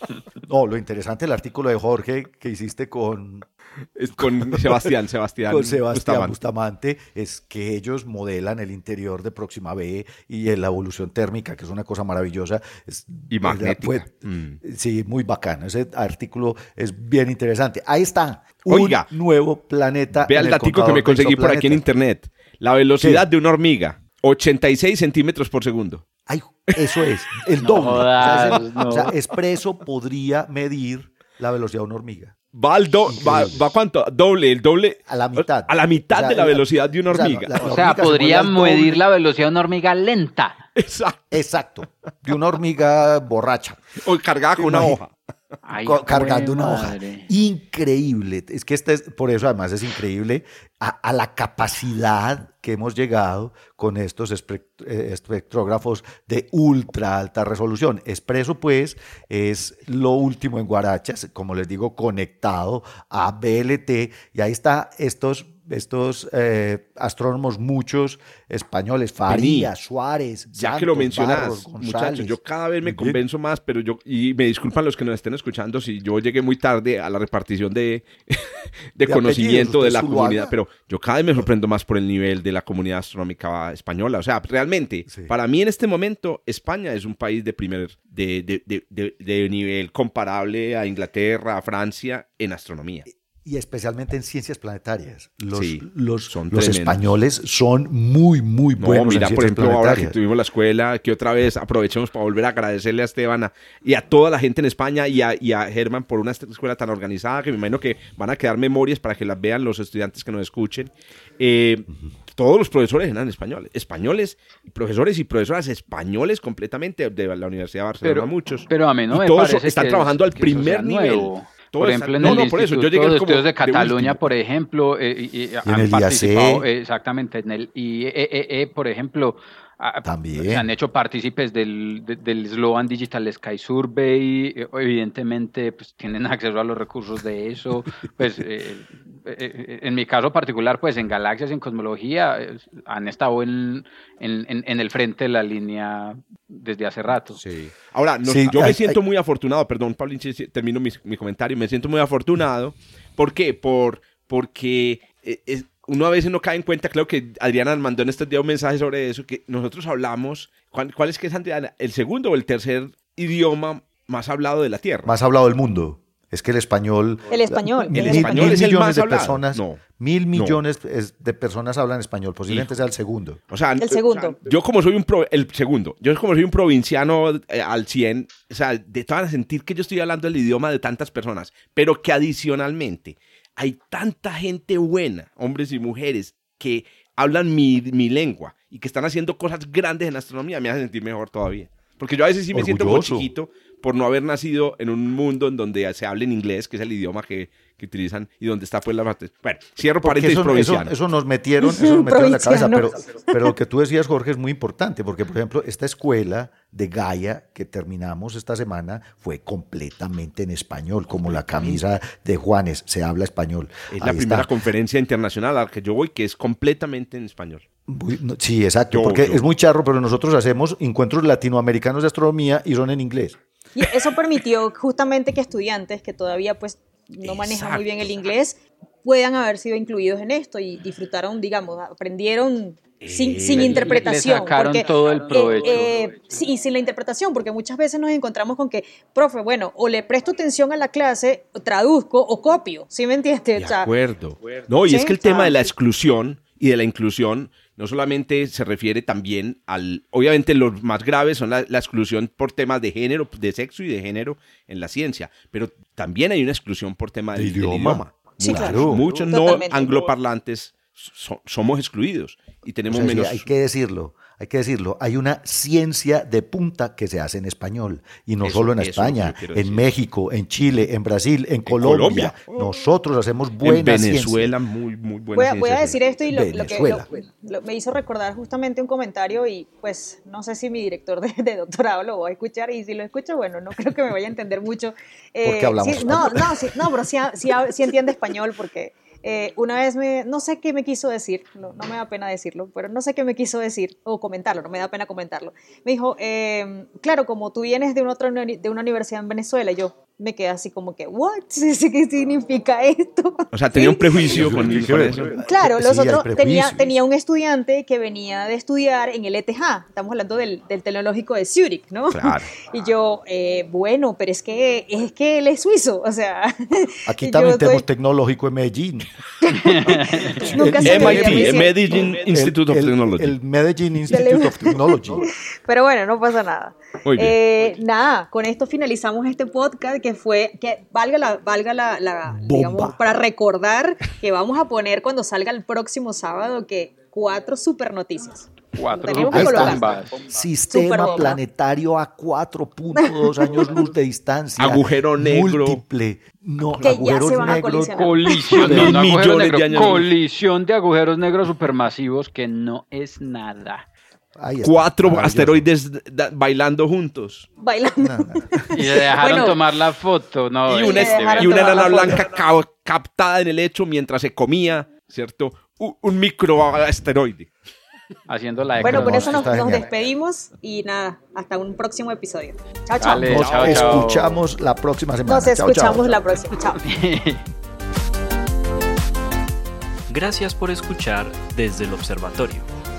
no, lo interesante el artículo de Jorge que hiciste con, Es con Sebastián, Sebastián. Con Sebastián Bustamante. Es que ellos modelan el interior de Próxima B y la evolución térmica, que es una cosa maravillosa. y magnética. Mm. Sí, muy bacano. Ese artículo es bien interesante. Ahí está. Oiga, un nuevo planeta. Vea el, el que me conseguí por aquí en internet. La velocidad de una hormiga, 86 centímetros por segundo. Ay, eso es, el doble. o, sea, Expreso podría medir la velocidad de una hormiga. Va, al va, cuánto? Doble, el doble. A la mitad. A la mitad de la velocidad de una hormiga. O sea, podría medir la velocidad de una hormiga lenta. Exacto. Exacto. De una hormiga borracha. O cargada con una hoja cargando una hoja. Increíble. Es que este es, por eso además es increíble a, la capacidad que hemos llegado con estos eh, espectrógrafos de ultra alta resolución. Expreso, pues, es lo último en Guarachas, como les digo, conectado a BLT, y ahí está estos estos eh, astrónomos, muchos españoles, Farías, Suárez, ya que lo mencionas, muchachos, yo cada vez me convenzo más, pero yo, y me disculpan los que nos estén escuchando si yo llegué muy tarde a la repartición de, de, conocimiento de la comunidad, pero yo cada vez me sorprendo más por el nivel de la comunidad astronómica española. O sea, realmente, para mí en este momento, España es un país de primer, de, de, de nivel comparable a Inglaterra, a Francia en astronomía y especialmente en ciencias planetarias. Los, los, los españoles son muy, muy buenos. mira, por ejemplo, ahora que tuvimos la escuela, que otra vez aprovechemos para volver a agradecerle a Esteban y a toda la gente en España y a, y a Germán por una escuela tan organizada que me imagino que van a quedar memorias para que las vean los estudiantes que nos escuchen. Eh, todos los profesores eran españoles, españoles, profesores y profesoras españoles completamente de la Universidad de Barcelona, pero, muchos. Pero a mí no y todos están trabajando al primer nivel por ejemplo, en el Instituto de Estudios de Cataluña, por ejemplo, eh, han participado exactamente en el IEEE, por ejemplo, también. Se han hecho partícipes del, del Sloan Digital Sky Survey, eh, evidentemente pues, tienen acceso a los recursos de eso. Pues, eh, eh, en mi caso particular, pues en galaxias, en cosmología, han estado en, en, en, el frente de la línea desde hace rato. Sí. Ahora, yo me siento muy afortunado, perdón, Pablo, termino mi, mi, comentario, me siento muy afortunado. ¿Por qué? Por, porque uno a veces no cae en cuenta, creo que Adriana mandó en este día un mensaje sobre eso, que nosotros hablamos, ¿cuál, es que es Adriana? ¿El segundo o el tercer idioma más hablado de la Tierra? Más hablado del mundo. Es que el español... El español. El español es el más de personas, Mil millones de personas hablan español. Posiblemente sea el segundo. O sea, el segundo. yo como soy un... el segundo. Yo como soy un provinciano eh, al 100, o sea, de todas sentir que yo estoy hablando el idioma de tantas personas, pero que adicionalmente hay tanta gente buena, hombres y mujeres, que hablan mi, lengua y que están haciendo cosas grandes en la astronomía, me hace sentir mejor todavía. Porque yo a veces sí me siento muy chiquito por no haber nacido en un mundo en donde se habla en inglés, que es el idioma que, que utilizan y donde está pues la Bueno, cierro paréntesis eso, Eso, nos metieron, eso nos metieron en la cabeza, pero, pero lo que tú decías, Jorge, es muy importante, porque por ejemplo, esta escuela de Gaia que terminamos esta semana fue completamente en español, como la camisa de Juanes, se habla español. Es la primera conferencia internacional a la que yo voy que es completamente en español. Sí, exacto, porque es muy charro, pero nosotros hacemos encuentros latinoamericanos de astronomía y son en inglés. Y eso permitió justamente que estudiantes que todavía pues no manejan muy bien el inglés puedan haber sido incluidos en esto y disfrutaron, digamos, aprendieron sin, sin, interpretación. sacaron todo el provecho. Eh, sí, sin la interpretación, porque muchas veces nos encontramos con que, profe, bueno, o le presto atención a la clase, traduzco o copio, ¿sí me entiendes? De acuerdo. No, y es que el tema de la exclusión y de la inclusión no solamente se refiere también al, obviamente los más graves son la, exclusión por temas de género, de sexo y de género en la ciencia, pero también hay una exclusión por tema del, idioma. Muchos, no angloparlantes somos excluidos y tenemos menos... hay que decirlo, hay que decirlo, hay una ciencia de punta que se hace en español, y no solo en España, en México, en Chile, en Brasil, en, Colombia. Nosotros hacemos buena En Venezuela, muy, muy buena voy, voy a decir esto y lo, que me hizo recordar justamente un comentario y pues no sé si mi director de, doctorado lo va a escuchar y si lo escucha, bueno, no creo que me vaya a entender mucho. Eh, ¿Por qué hablamos? no, no, sí, no, pero sí, sí entiende español porque eh, una vez me, no sé qué me quiso decir, no, me da pena decirlo, pero no sé qué me quiso decir o comentarlo, no me da pena comentarlo. Me dijo, em, claro, como tú vienes de, un otro, de una universidad en Venezuela, yo, me quedé así como que, ¿what? ¿Qué significa esto? O sea, tenía un prejuicio con, eso. Claro, los otros, tenía, tenía un estudiante que venía de estudiar en el ETH, estamos hablando del, del tecnológico de Zurich, ¿no? Claro. Y yo, eh, bueno, pero es que, es que él es suizo, o sea. Aquí también tenemos tecnológico en Medellín. Nunca el, MIT, el Medellín Institute of Technology. El Medellín Institute of Technology. Pero bueno, no pasa nada. Eh, nada, con esto finalizamos este podcast que fue, que valga la, valga la, digamos, para recordar que vamos a poner cuando salga el próximo sábado que cuatro super noticias. Cuatro Sistema planetario a 4.2 años luz de distancia. Agujero negro. Múltiple. No, que agujeros ya se negros. Colisión, de, negro, colisión de agujeros negros supermasivos que no es nada. Cuatro asteroides bailando juntos. Bailando. Y le dejaron tomar la foto. No, y una, y una enana blanca captada en el hecho mientras se comía, ¿cierto? Un, un microasteroide. Haciendo la Bueno, con eso nos, despedimos y nada, hasta un próximo episodio. Chao, chao. nos escuchamos la próxima semana. Nos escuchamos la próxima. Chao. Gracias por escuchar desde el observatorio.